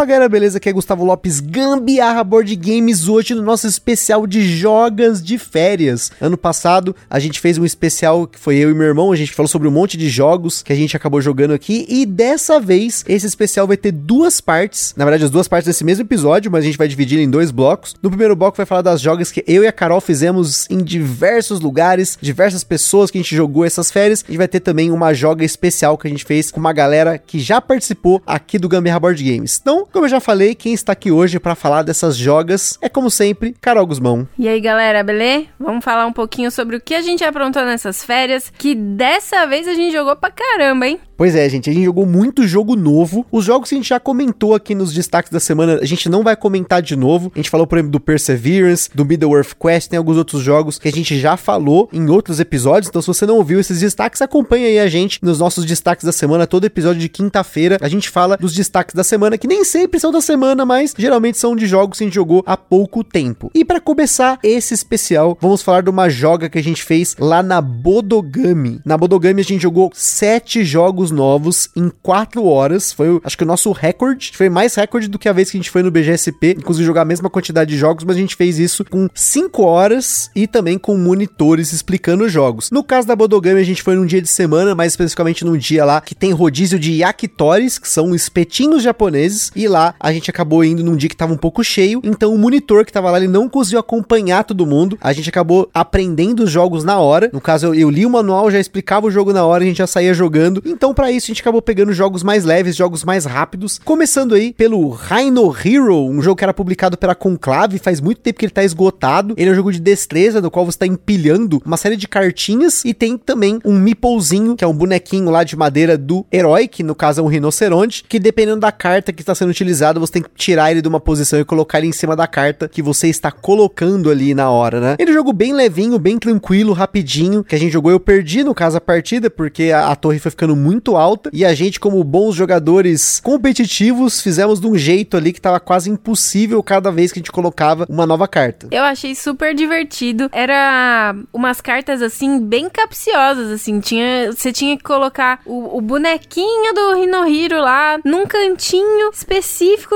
Fala galera, beleza? Aqui é Gustavo Lopes, Gambiarra Board Games, hoje no nosso especial de jogas de férias. Ano passado a gente fez um especial que foi eu e meu irmão, a gente falou sobre um monte de jogos que a gente acabou jogando aqui e dessa vez esse especial vai ter duas partes, na verdade as duas partes desse mesmo episódio, mas a gente vai dividir em dois blocos. No primeiro bloco vai falar das jogas que eu e a Carol fizemos em diversos lugares, diversas pessoas que a gente jogou essas férias. A gente vai ter também uma joga especial que a gente fez com uma galera que já participou aqui do Gambiarra Board Games. Então, como eu já falei, quem está aqui hoje para falar dessas jogas é, como sempre, Carol Guzmão. E aí, galera, beleza? Vamos falar um pouquinho sobre o que a gente aprontou nessas férias, que dessa vez a gente jogou pra caramba, hein? Pois é, gente, a gente jogou muito jogo novo. Os jogos que a gente já comentou aqui nos destaques da semana, a gente não vai comentar de novo. A gente falou, por exemplo, do Perseverance, do Middle-earth Quest, tem alguns outros jogos que a gente já falou em outros episódios. Então, se você não ouviu esses destaques, acompanha aí a gente nos nossos destaques da semana. Todo episódio de quinta-feira a gente fala dos destaques da semana, que nem sempre são da semana, mas geralmente são de jogos que a gente jogou há pouco tempo. E para começar esse especial, vamos falar de uma joga que a gente fez lá na Bodogami. Na Bodogami a gente jogou sete jogos novos em quatro horas. Foi, acho que o nosso recorde. Foi mais recorde do que a vez que a gente foi no BGSP, inclusive jogar a mesma quantidade de jogos, mas a gente fez isso com cinco horas e também com monitores explicando os jogos. No caso da Bodogami, a gente foi num dia de semana, mais especificamente num dia lá que tem rodízio de yakitori, que são espetinhos japoneses, e lá a gente acabou indo num dia que tava um pouco cheio, então o monitor que tava lá, ele não conseguiu acompanhar todo mundo. A gente acabou aprendendo os jogos na hora. No caso, eu, eu li o manual, já explicava o jogo na hora, a gente já saía jogando. Então, para isso, a gente acabou pegando jogos mais leves, jogos mais rápidos. Começando aí pelo Rhino Hero, um jogo que era publicado pela Conclave, faz muito tempo que ele tá esgotado. Ele é um jogo de destreza, no qual você tá empilhando uma série de cartinhas e tem também um meeplezinho, que é um bonequinho lá de madeira do herói, que no caso é um rinoceronte, que dependendo da carta que está sendo utilizada, você tem que tirar ele de uma posição e colocar ele em cima da carta que você está colocando ali na hora, né? Ele é um jogo bem levinho, bem tranquilo, rapidinho, que a gente jogou, eu perdi no caso a partida, porque a, a torre foi ficando muito alta, e a gente, como bons jogadores competitivos, fizemos de um jeito ali que tava quase impossível cada vez que a gente colocava uma nova carta. Eu achei super divertido. Era umas cartas assim bem capciosas assim, tinha você tinha que colocar o, o bonequinho do Hinohiro lá num cantinho específico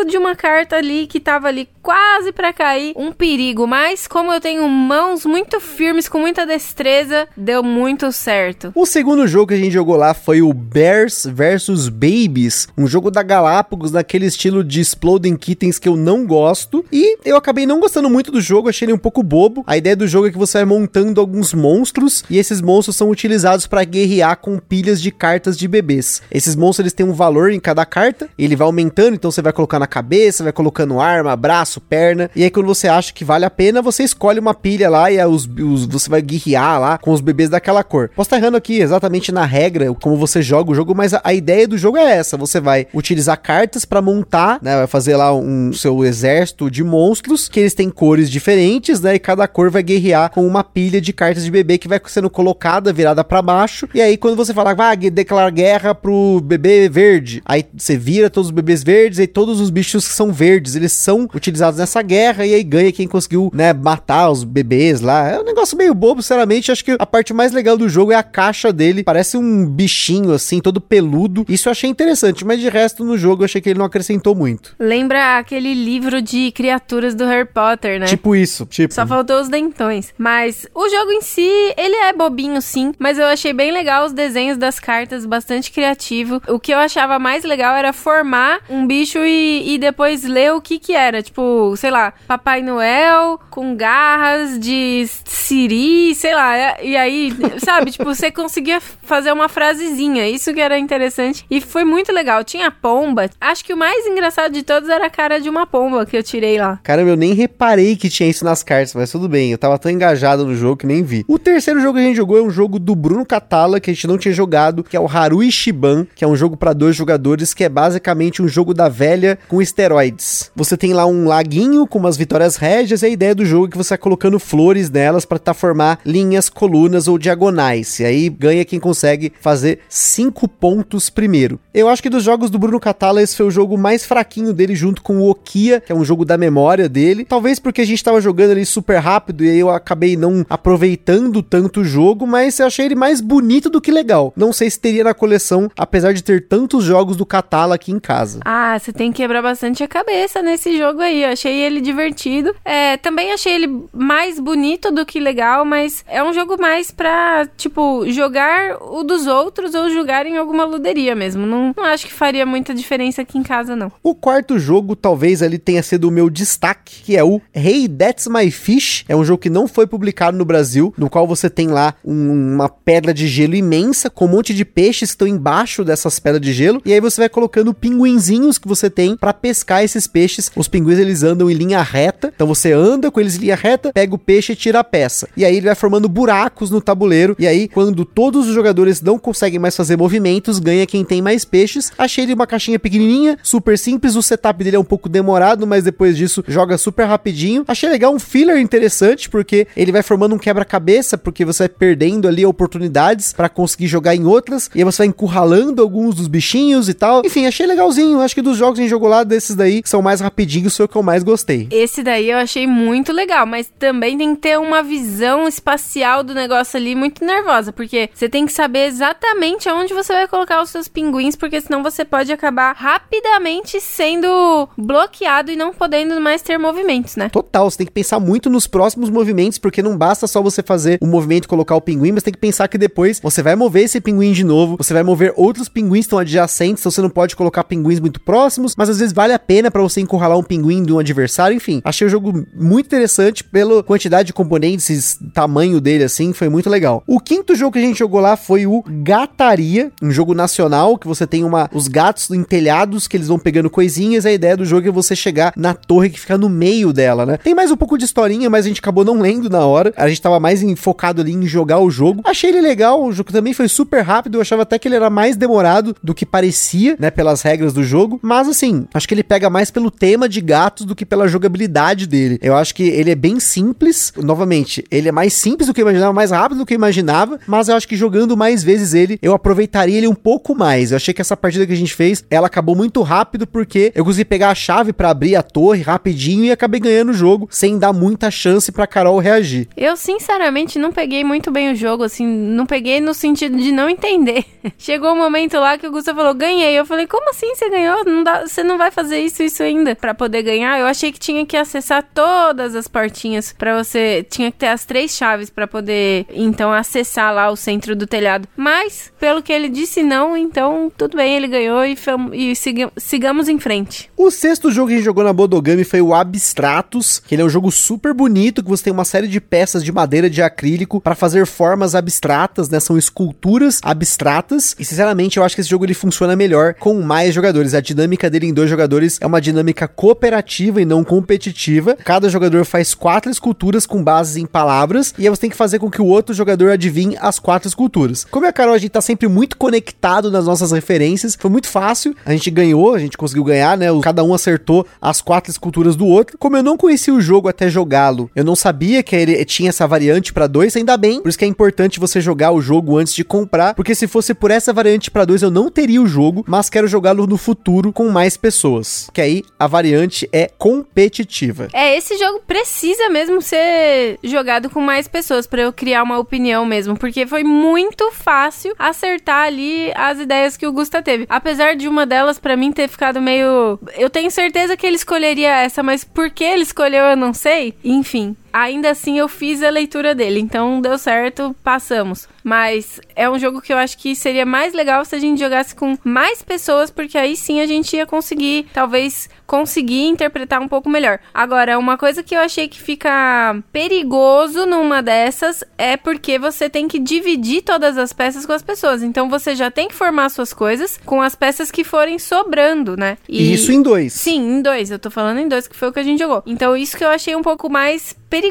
de uma carta ali que tava ali quase para cair, um perigo, mas como eu tenho mãos muito firmes com muita destreza, deu muito certo. O segundo jogo que a gente jogou lá foi o Bears vs Babies, um jogo da Galápagos naquele estilo de Exploding Kittens que eu não gosto, e eu acabei não gostando muito do jogo, achei ele um pouco bobo. A ideia do jogo é que você vai montando alguns monstros e esses monstros são utilizados para guerrear com pilhas de cartas de bebês. Esses monstros eles têm um valor em cada carta, ele vai aumentando, então você vai colocar na cabeça, vai colocando arma, braço, perna, e aí quando você acha que vale a pena, você escolhe uma pilha lá e os, os, você vai guerrear lá com os bebês daquela cor. Posso estar errando aqui exatamente na regra, como você joga o jogo, mas a, a ideia do jogo é essa, você vai utilizar cartas para montar, né, vai fazer lá um seu exército de monstros, que eles têm cores diferentes, né, e cada cor vai guerrear com uma pilha de cartas de bebê que vai sendo colocada, virada para baixo, e aí quando você fala, ah, declarar guerra pro bebê verde, aí você vira todos os bebês verdes e todos os bichos que são verdes, eles são utilizados nessa guerra e aí ganha quem conseguiu, né, matar os bebês lá. É um negócio meio bobo, sinceramente. Acho que a parte mais legal do jogo é a caixa dele. Parece um bichinho assim, todo peludo. Isso eu achei interessante, mas de resto no jogo eu achei que ele não acrescentou muito. Lembra aquele livro de criaturas do Harry Potter, né? Tipo isso, tipo. Só faltou os dentões. Mas o jogo em si, ele é bobinho sim, mas eu achei bem legal os desenhos das cartas, bastante criativo. O que eu achava mais legal era formar um bicho e, e depois ler o que que era. Tipo, sei lá, Papai Noel com garras de Siri, sei lá. E aí, sabe, tipo, você conseguia fazer uma frasezinha. Isso que era interessante. E foi muito legal. Tinha pomba. Acho que o mais engraçado de todos era a cara de uma pomba que eu tirei lá. Caramba, eu nem reparei que tinha isso nas cartas, mas tudo bem. Eu tava tão engajado no jogo que nem vi. O terceiro jogo que a gente jogou é um jogo do Bruno Catala, que a gente não tinha jogado, que é o Harui Shiban, que é um jogo para dois jogadores, que é basicamente um jogo da velha com esteroides. Você tem lá um lá laguinho com umas vitórias régias e a ideia do jogo é que você vai colocando flores nelas para tentar formar linhas, colunas ou diagonais. E aí ganha quem consegue fazer cinco pontos primeiro. Eu acho que dos jogos do Bruno Catala, esse foi o jogo mais fraquinho dele junto com o Okia, que é um jogo da memória dele. Talvez porque a gente tava jogando ele super rápido e aí eu acabei não aproveitando tanto o jogo, mas eu achei ele mais bonito do que legal. Não sei se teria na coleção, apesar de ter tantos jogos do Catala aqui em casa. Ah, você tem que quebrar bastante a cabeça nesse jogo aí. Eu achei ele divertido. É, também achei ele mais bonito do que legal, mas é um jogo mais pra, tipo, jogar o dos outros ou jogar em alguma luderia mesmo. Não, não acho que faria muita diferença aqui em casa, não. O quarto jogo, talvez ali tenha sido o meu destaque, que é o Hey That's My Fish. É um jogo que não foi publicado no Brasil, no qual você tem lá um- uma pedra de gelo imensa com um monte de peixes que estão embaixo dessas pedras de gelo. E aí você vai colocando pinguinzinhos que você tem pra pescar esses peixes. Os pinguins eles andam em linha reta, então você anda com eles em linha reta, pega o peixe e tira a peça. E aí ele vai formando buracos no tabuleiro. E aí, quando todos os jogadores não conseguem mais fazer movimentos, ganha quem tem mais peixes. Achei ele uma caixinha pequenininha, super simples. O setup dele é um pouco demorado, mas depois disso joga super rapidinho. Achei legal um filler interessante, porque ele vai formando um quebra-cabeça, porque você vai perdendo ali oportunidades pra conseguir jogar em outras. E aí você vai encurralando alguns dos bichinhos e tal. Enfim, achei legalzinho. Acho que dos jogos em jogo lá, desses daí, que são mais rapidinhos, foi o que eu mais gostei. Esse daí eu achei muito legal, mas também tem que ter uma visão espacial do negócio ali muito nervosa, porque você tem que saber exatamente aonde você vai colocar os seus pinguins, porque senão você pode acabar rapidamente sendo bloqueado e não podendo mais ter movimentos, né? Total, você tem que pensar muito nos próximos movimentos, porque não basta só você fazer o movimento e colocar o pinguim, mas tem que pensar que depois você vai mover esse pinguim de novo, você vai mover outros pinguins que estão adjacentes, então você não pode colocar pinguins muito próximos, mas às vezes vale a pena pra você encurralar um pinguim de um adversário, enfim. Achei o jogo muito interessante pela quantidade de componentes, tamanho dele assim, foi muito legal. O quinto jogo que a gente jogou lá foi o Gataria, um jogo nacional que você tem uma os gatos em telhados que eles vão pegando coisinhas, a ideia do jogo é você chegar na torre que fica no meio dela, né? Tem mais um pouco de historinha, mas a gente acabou não lendo na hora. A gente tava mais focado ali em jogar o jogo. Achei ele legal, o jogo também foi super rápido, eu achava até que ele era mais demorado do que parecia, né, pelas regras do jogo, mas assim, acho que ele pega mais pelo tema de gatos do que pela jogabilidade dele. Eu acho que ele é bem simples, novamente, ele é mais simples do que eu imaginava, mais rápido do que eu imaginava, mas eu acho que jogando mais vezes ele, eu aproveitaria ele um pouco mais. Eu achei que essa partida que a gente fez, ela acabou muito rápido porque eu consegui pegar a chave pra abrir a torre rapidinho e acabei ganhando o jogo sem dar muita chance pra Carol reagir. Eu, sinceramente, não peguei muito bem o jogo, assim, não peguei no sentido de não entender. Chegou um momento lá que o Gustavo falou, ganhei. Eu falei, como assim você ganhou? Não dá, você não vai fazer isso, isso ainda pra poder ganhar? Eu achei que tinha que acessar todas as portinhas pra você. Tinha que ter as três chaves pra poder, então, acessar lá o centro do telhado. Mas, pelo que ele disse, não, então tudo bem, ele ganhou e, e siga- sigamos em frente. O sexto jogo que a gente jogou na Bodogami foi o Abstratos, que ele é um jogo super bonito, que você tem uma série de peças de madeira de acrílico para fazer formas abstratas, né? São esculturas abstratas. E sinceramente, eu acho que esse jogo ele funciona melhor com mais jogadores. A dinâmica dele em dois jogadores é uma dinâmica cooperativa e não competitiva. Cada jogador faz quatro esculturas com bases em palavras, e aí você tem que fazer com que o outro jogador adivinhe as quatro esculturas. Como é a Carol, a gente tá sempre muito conectado nas nossas referências, foi muito fácil, a gente ganhou, a gente conseguiu ganhar, né? Cada um acertou as quatro esculturas do outro. Como eu não conhecia o jogo até jogá-lo, eu não sabia que ele tinha essa variante pra dois, ainda bem. Por isso que é importante você jogar o jogo antes de comprar, porque se fosse por essa variante pra dois, eu não teria o jogo, mas quero jogá-lo no futuro com mais pessoas. Que aí a variante é competitiva. É, esse jogo precisa mesmo ser jogado com mais pessoas pra eu criar uma opinião mesmo, porque foi muito fácil acertar ali as ideias que o Gusta teve. Apesar de uma delas pra mim ter ficado meio, eu tenho certeza que ele escolheria essa, mas por que ele escolheu eu não sei. Enfim, ainda assim eu fiz a leitura dele, então deu certo, passamos. Mas é um jogo que eu acho que seria mais legal se a gente jogasse com mais pessoas, porque aí sim a gente ia conseguir, talvez, conseguir interpretar um pouco melhor. Agora, uma coisa que eu achei que fica perigoso numa dessas é porque você tem que dividir todas as peças com as pessoas. Então você já tem que formar suas coisas com as peças que forem sobrando, né? E isso em dois. Sim, em dois. Eu tô falando em dois, que foi o que a gente jogou. Então, isso que eu achei um pouco mais perigoso.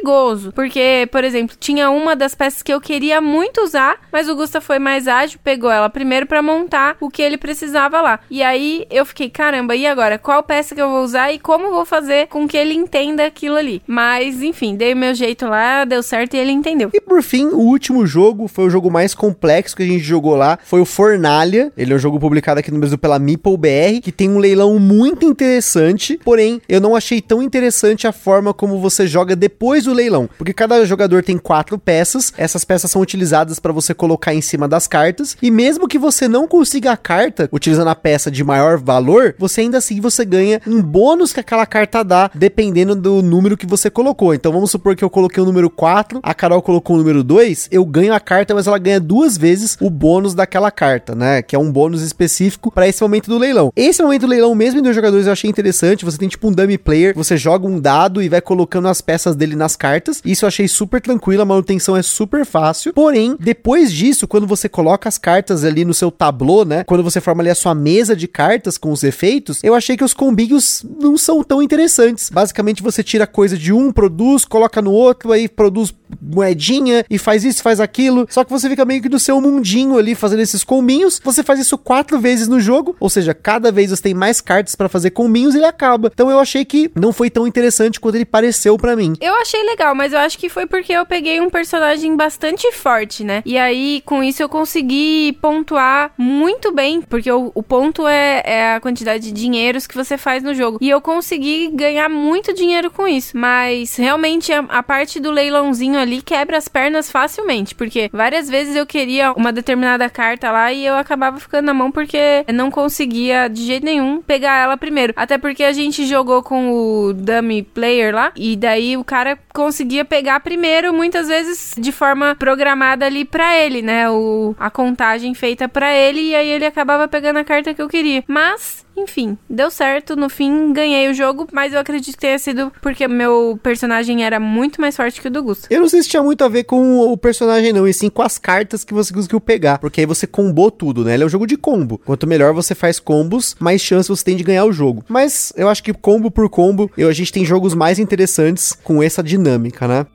Porque, por exemplo, tinha uma das peças que eu queria muito usar, mas o Gusta foi mais ágil, pegou ela primeiro para montar o que ele precisava lá. E aí eu fiquei, caramba, e agora? Qual peça que eu vou usar e como vou fazer com que ele entenda aquilo ali? Mas, enfim, dei o meu jeito lá, deu certo e ele entendeu. E por fim, o último jogo foi o jogo mais complexo que a gente jogou lá, foi o Fornalha. Ele é um jogo publicado aqui no Brasil pela Meeple BR, que tem um leilão muito interessante, porém, eu não achei tão interessante a forma como você joga depois do leilão, porque cada jogador tem quatro peças, essas peças são utilizadas para você colocar em cima das cartas, e mesmo que você não consiga a carta utilizando a peça de maior valor, você ainda assim você ganha um bônus que aquela carta dá, dependendo do número que você colocou. Então vamos supor que eu coloquei o número 4, a Carol colocou o número 2, eu ganho a carta, mas ela ganha duas vezes o bônus daquela carta, né? Que é um bônus específico para esse momento do leilão. Esse momento do leilão mesmo em dois jogadores eu achei interessante. Você tem tipo um dummy player, você joga um dado e vai colocando as peças dele nas cartas. Isso eu achei super tranquilo, a manutenção é super fácil. Porém, depois disso, quando você coloca as cartas ali no seu tablô, né? Quando você forma ali a sua mesa de cartas com os efeitos, eu achei que os combinhos não são tão interessantes. Basicamente, você tira coisa de um, produz, coloca no outro, aí produz moedinha e faz isso, faz aquilo. Só que você fica meio que no seu mundinho ali fazendo esses combinhos. Você faz isso quatro vezes no jogo, ou seja, cada vez você tem mais cartas para fazer combinhos e ele acaba. Então eu achei que não foi tão interessante quanto ele pareceu para mim. Eu achei legal, mas eu acho que foi porque eu peguei um personagem bastante forte, né? E aí com isso eu consegui pontuar muito bem, porque o, o ponto é, é a quantidade de dinheiros que você faz no jogo. E eu consegui ganhar muito dinheiro com isso. Mas realmente a, a parte do leilãozinho ali quebra as pernas facilmente, porque várias vezes eu queria uma determinada carta lá e eu acabava ficando na mão porque não conseguia de jeito nenhum pegar ela primeiro. Até porque a gente jogou com o dummy player lá e daí o cara conseguia pegar primeiro, muitas vezes de forma programada ali para ele, né? O, a contagem feita para ele e aí ele acabava pegando a carta que eu queria. Mas enfim, deu certo. No fim, ganhei o jogo, mas eu acredito que tenha sido porque meu personagem era muito mais forte que o do Gusto. Eu não sei se tinha muito a ver com o personagem, não, e sim com as cartas que você conseguiu pegar. Porque aí você combou tudo, né? Ele é um jogo de combo. Quanto melhor você faz combos, mais chance você tem de ganhar o jogo. Mas eu acho que combo por combo, eu, a gente tem jogos mais interessantes com essa dinâmica, né?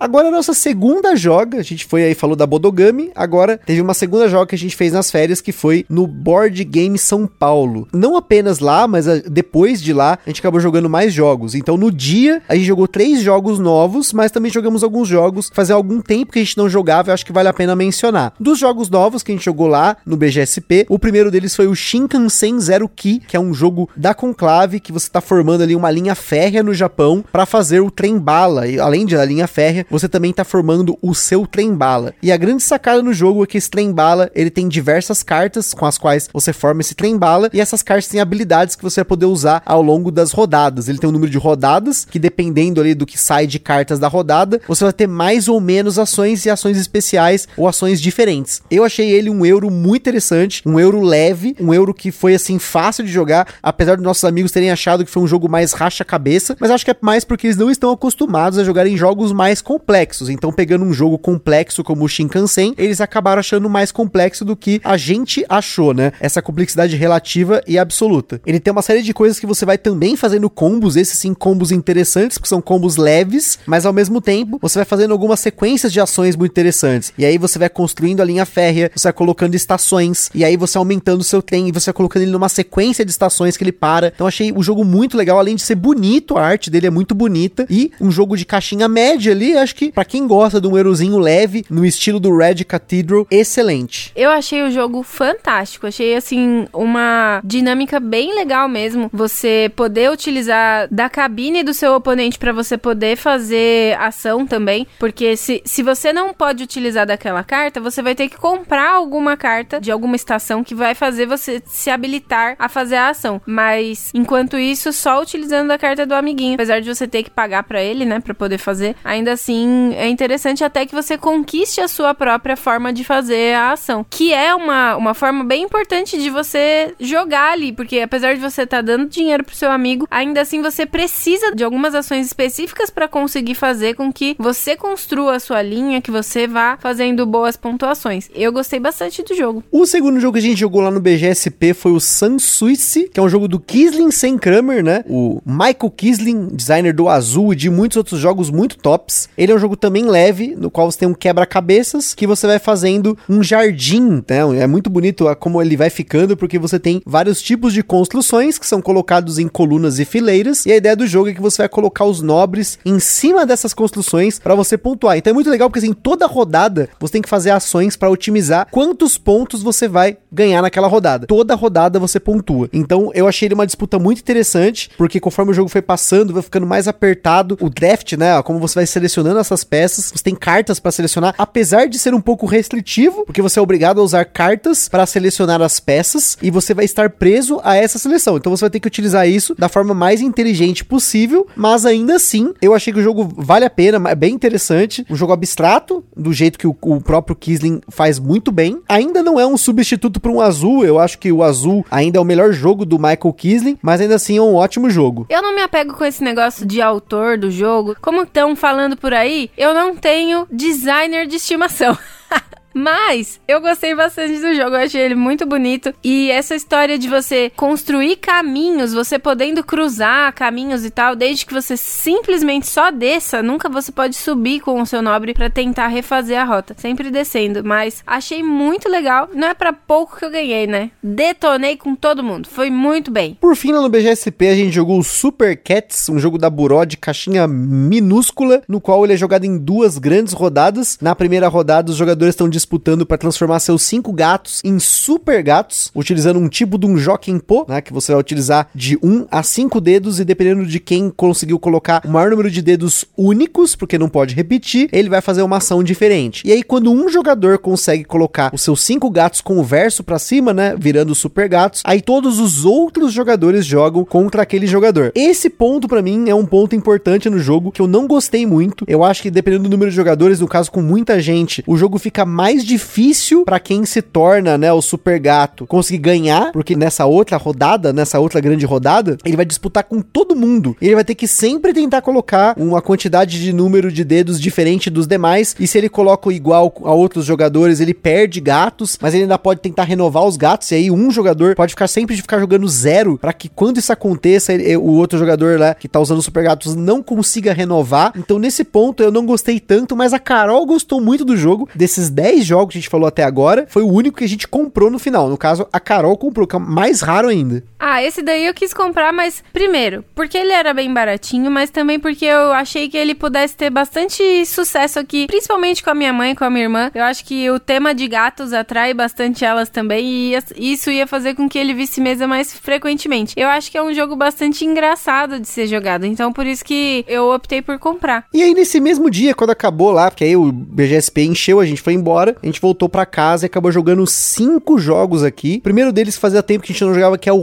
Agora a nossa segunda joga, a gente foi aí, falou da Bodogami, agora teve uma segunda joga que a gente fez nas férias, que foi no Board Game São Paulo. Não apenas lá, mas a, depois de lá, a gente acabou jogando mais jogos. Então no dia, a gente jogou três jogos novos, mas também jogamos alguns jogos fazia algum tempo que a gente não jogava, eu acho que vale a pena mencionar. Dos jogos novos que a gente jogou lá no BGSP, o primeiro deles foi o Shinkansen Zero Ki, que é um jogo da Conclave, que você tá formando ali uma linha férrea no Japão para fazer o trem bala. E além de a linha férrea, você também tá formando o seu trem bala. E a grande sacada no jogo é que esse trem bala, ele tem diversas cartas com as quais você forma esse trem bala e essas cartas têm habilidades que você vai poder usar ao longo das rodadas. Ele tem um número de rodadas que dependendo ali do que sai de cartas da rodada, você vai ter mais ou menos ações e ações especiais ou ações diferentes. Eu achei ele um euro muito interessante, um euro leve, um euro que foi assim fácil de jogar, apesar dos nossos amigos terem achado que foi um jogo mais racha cabeça, mas acho que é mais porque eles não estão acostumados a jogar em jogos mais complexos complexos. Então, pegando um jogo complexo como o Shinkansen, eles acabaram achando mais complexo do que a gente achou, né? Essa complexidade relativa e absoluta. Ele tem uma série de coisas que você vai também fazendo combos, esses sim combos interessantes, que são combos leves, mas ao mesmo tempo você vai fazendo algumas sequências de ações muito interessantes. E aí você vai construindo a linha férrea, você vai colocando estações, e aí você aumentando o seu trem, e você vai colocando ele numa sequência de estações que ele para. Então achei o jogo muito legal, além de ser bonito, a arte dele é muito bonita, e um jogo de caixinha média ali, acho que para quem gosta de um eurozinho leve, no estilo do Red Cathedral, excelente. Eu achei o jogo fantástico, achei assim uma dinâmica bem legal mesmo. Você poder utilizar da cabine do seu oponente para você poder fazer ação também, porque se, se você não pode utilizar daquela carta, você vai ter que comprar alguma carta de alguma estação que vai fazer você se habilitar a fazer a ação. Mas enquanto isso, só utilizando a carta do amiguinho, apesar de você ter que pagar para ele, né, para poder fazer, ainda assim mim é interessante até que você conquiste a sua própria forma de fazer a ação, que é uma, uma forma bem importante de você jogar ali, porque apesar de você estar tá dando dinheiro pro seu amigo, ainda assim você precisa de algumas ações específicas para conseguir fazer com que você construa a sua linha, que você vá fazendo boas pontuações. Eu gostei bastante do jogo. O segundo jogo que a gente jogou lá no BGSP foi o Sansuice, que é um jogo do Kisling Sem Kramer, né? O Michael Kisling, designer do Azul e de muitos outros jogos muito tops. Ele é um jogo também leve, no qual você tem um quebra-cabeças que você vai fazendo um jardim, né? É muito bonito como ele vai ficando, porque você tem vários tipos de construções que são colocados em colunas e fileiras, e a ideia do jogo é que você vai colocar os nobres em cima dessas construções para você pontuar. Então é muito legal porque assim, toda rodada você tem que fazer ações para otimizar quantos pontos você vai ganhar naquela rodada. Toda rodada você pontua. Então eu achei ele uma disputa muito interessante, porque conforme o jogo foi passando, vai ficando mais apertado. O draft, né, como você vai selecionando essas peças, você tem cartas para selecionar, apesar de ser um pouco restritivo, porque você é obrigado a usar cartas para selecionar as peças e você vai estar preso a essa seleção. Então você vai ter que utilizar isso da forma mais inteligente possível, mas ainda assim, eu achei que o jogo vale a pena, é bem interessante. Um jogo abstrato, do jeito que o, o próprio Kisling faz muito bem. Ainda não é um substituto para um azul, eu acho que o azul ainda é o melhor jogo do Michael Kisling, mas ainda assim é um ótimo jogo. Eu não me apego com esse negócio de autor do jogo. Como estão falando por aí, eu não tenho designer de estimação. Mas eu gostei bastante do jogo, eu achei ele muito bonito. E essa história de você construir caminhos, você podendo cruzar caminhos e tal, desde que você simplesmente só desça, nunca você pode subir com o seu nobre para tentar refazer a rota, sempre descendo. Mas achei muito legal. Não é para pouco que eu ganhei, né? Detonei com todo mundo, foi muito bem. Por fim, lá no BGSP a gente jogou o Super Cats, um jogo da Buró de caixinha minúscula, no qual ele é jogado em duas grandes rodadas. Na primeira rodada, os jogadores estão disputando para transformar seus cinco gatos em super gatos, utilizando um tipo de um Jokenpo, né, que você vai utilizar de um a cinco dedos e dependendo de quem conseguiu colocar o maior número de dedos únicos, porque não pode repetir, ele vai fazer uma ação diferente. E aí quando um jogador consegue colocar os seus cinco gatos com o verso para cima, né, virando super gatos, aí todos os outros jogadores jogam contra aquele jogador. Esse ponto para mim é um ponto importante no jogo que eu não gostei muito. Eu acho que dependendo do número de jogadores, no caso com muita gente, o jogo fica mais mais difícil para quem se torna, né, o super gato conseguir ganhar, porque nessa outra rodada, nessa outra grande rodada, ele vai disputar com todo mundo. Ele vai ter que sempre tentar colocar uma quantidade de número de dedos diferente dos demais, e se ele coloca igual a outros jogadores, ele perde gatos, mas ele ainda pode tentar renovar os gatos, e aí um jogador pode ficar sempre de ficar jogando zero, para que quando isso aconteça, ele, o outro jogador lá que tá usando super gatos não consiga renovar. Então nesse ponto eu não gostei tanto, mas a Carol gostou muito do jogo, desses 10 10 jogos que a gente falou até agora, foi o único que a gente comprou no final. No caso, a Carol comprou, que é mais raro ainda. Ah, esse daí eu quis comprar, mas primeiro, porque ele era bem baratinho, mas também porque eu achei que ele pudesse ter bastante sucesso aqui, principalmente com a minha mãe e com a minha irmã. Eu acho que o tema de gatos atrai bastante elas também e isso ia fazer com que ele visse mesa mais frequentemente. Eu acho que é um jogo bastante engraçado de ser jogado, então por isso que eu optei por comprar. E aí nesse mesmo dia, quando acabou lá, porque aí o BGSP encheu, a gente foi embora, a gente voltou para casa e acabou jogando cinco jogos aqui. O primeiro deles fazia tempo que a gente não jogava, que é o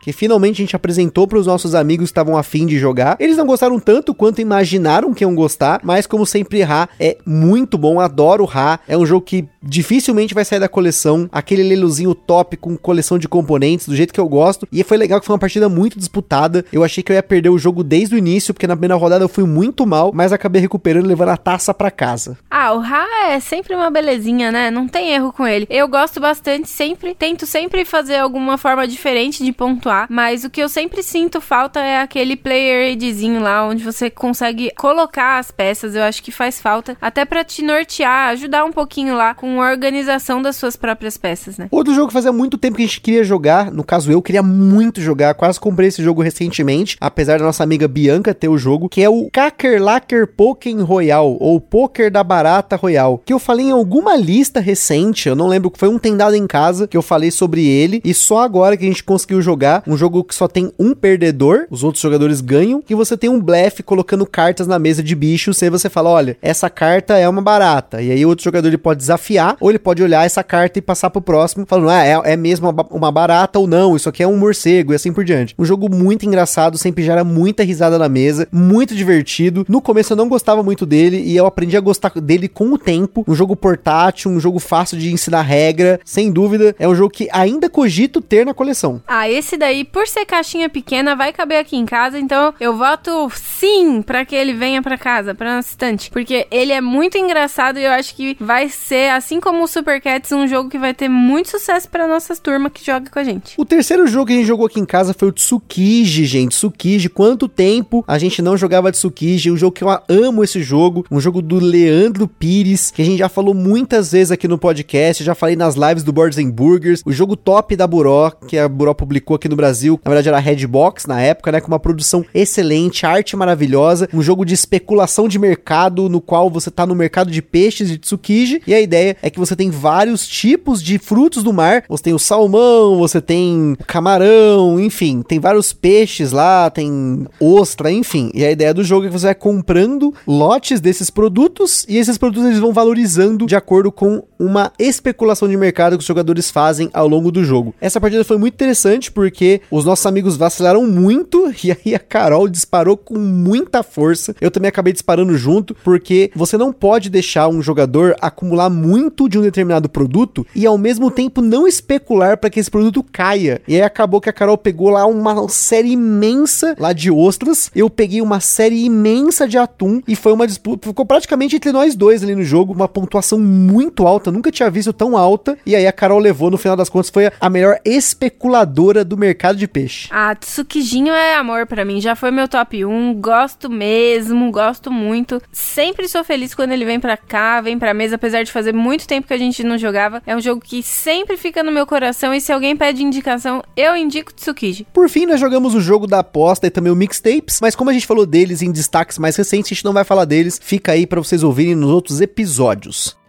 Que finalmente a gente apresentou para os nossos amigos que estavam afim de jogar. Eles não gostaram tanto quanto imaginaram que iam gostar, mas como sempre, Ra é muito bom, adoro Ra. É um jogo que dificilmente vai sair da coleção, aquele leluzinho top com coleção de componentes, do jeito que eu gosto. E foi legal que foi uma partida muito disputada. Eu achei que eu ia perder o jogo desde o início, porque na primeira rodada eu fui muito mal, mas acabei recuperando e levando a taça para casa. Ah, o Ra é sempre uma belezinha né? Não tem erro com ele. Eu gosto bastante, sempre, tento sempre fazer alguma forma diferente de pontuar, mas o que eu sempre sinto falta é aquele player aidzinho lá, onde você consegue colocar as peças. Eu acho que faz falta, até para te nortear, ajudar um pouquinho lá com a organização das suas próprias peças, né? Outro jogo que fazia muito tempo que a gente queria jogar, no caso eu queria muito jogar, quase comprei esse jogo recentemente, apesar da nossa amiga Bianca ter o jogo, que é o Kakerlaker Pokémon Royal, ou Poker da Barata Royal, que eu falei em alguma lista recente, eu não lembro, foi um tendado em casa que eu falei sobre ele, e só agora que a gente conseguiu jogar jogar um jogo que só tem um perdedor, os outros jogadores ganham, e você tem um blefe colocando cartas na mesa de bichos, e aí você fala, olha, essa carta é uma barata, e aí o outro jogador ele pode desafiar, ou ele pode olhar essa carta e passar pro próximo, falando, ah, é, é mesmo uma, barata ou não, isso aqui é um morcego, e assim por diante. Um jogo muito engraçado, sempre gera muita risada na mesa, muito divertido. No começo eu não gostava muito dele, e eu aprendi a gostar dele com o tempo. Um jogo portátil, um jogo fácil de ensinar regra, sem dúvida, é um jogo que ainda cogito ter na coleção. Ah, esse daí, por ser caixinha pequena, vai caber aqui em casa, então eu voto sim para que ele venha para casa, para nossa estante, porque ele é muito engraçado e eu acho que vai ser, assim como o Super Cats, um jogo que vai ter muito sucesso para nossas turmas que joga com a gente. O terceiro jogo que a gente jogou aqui em casa foi o Tsukiji, gente. Tsukiji, quanto tempo a gente não jogava Tsukiji? Um jogo que eu amo esse jogo, um jogo do Leandro Pires, que a gente já falou muitas vezes aqui no podcast, já falei nas lives do Boards and Burgers, o jogo top da Buró, que a Buró publicou aqui no Brasil, na verdade era Redbox na época, né, com uma produção excelente, arte maravilhosa, um jogo de especulação de mercado, no qual você tá no mercado de peixes de Tsukiji, e a ideia é que você tem vários tipos de frutos do mar, você tem o salmão, você tem camarão, enfim, tem vários peixes lá, tem ostra, enfim, e a ideia do jogo é que você vai comprando lotes desses produtos, e esses produtos eles vão valorizando de acordo com uma especulação de mercado que os jogadores fazem ao longo do jogo. Essa partida foi muito interessante porque os nossos amigos vacilaram muito e aí a Carol disparou com muita força. Eu também acabei disparando junto porque você não pode deixar um jogador acumular muito de um determinado produto e ao mesmo tempo não especular para que esse produto caia. E aí acabou que a Carol pegou lá uma série imensa lá de ostras, eu peguei uma série imensa de atum e foi uma disputa, ficou praticamente entre nós dois ali no jogo, uma pontuação muito alta, nunca tinha visto tão alta. E aí a Carol levou, no final das contas, foi a melhor especuladora do mercado de peixe. Ah, Tsukijinho é amor para mim, já foi meu top 1, gosto mesmo, gosto muito. Sempre sou feliz quando ele vem pra cá, vem pra mesa, apesar de fazer muito tempo que a gente não jogava. É um jogo que sempre fica no meu coração e se alguém pede indicação, eu indico Tsukiji. Por fim, nós jogamos o jogo da aposta e também o Mixtapes, mas como a gente falou deles em destaques mais recentes, a gente não vai falar deles, fica aí para vocês ouvirem nos outros episódios.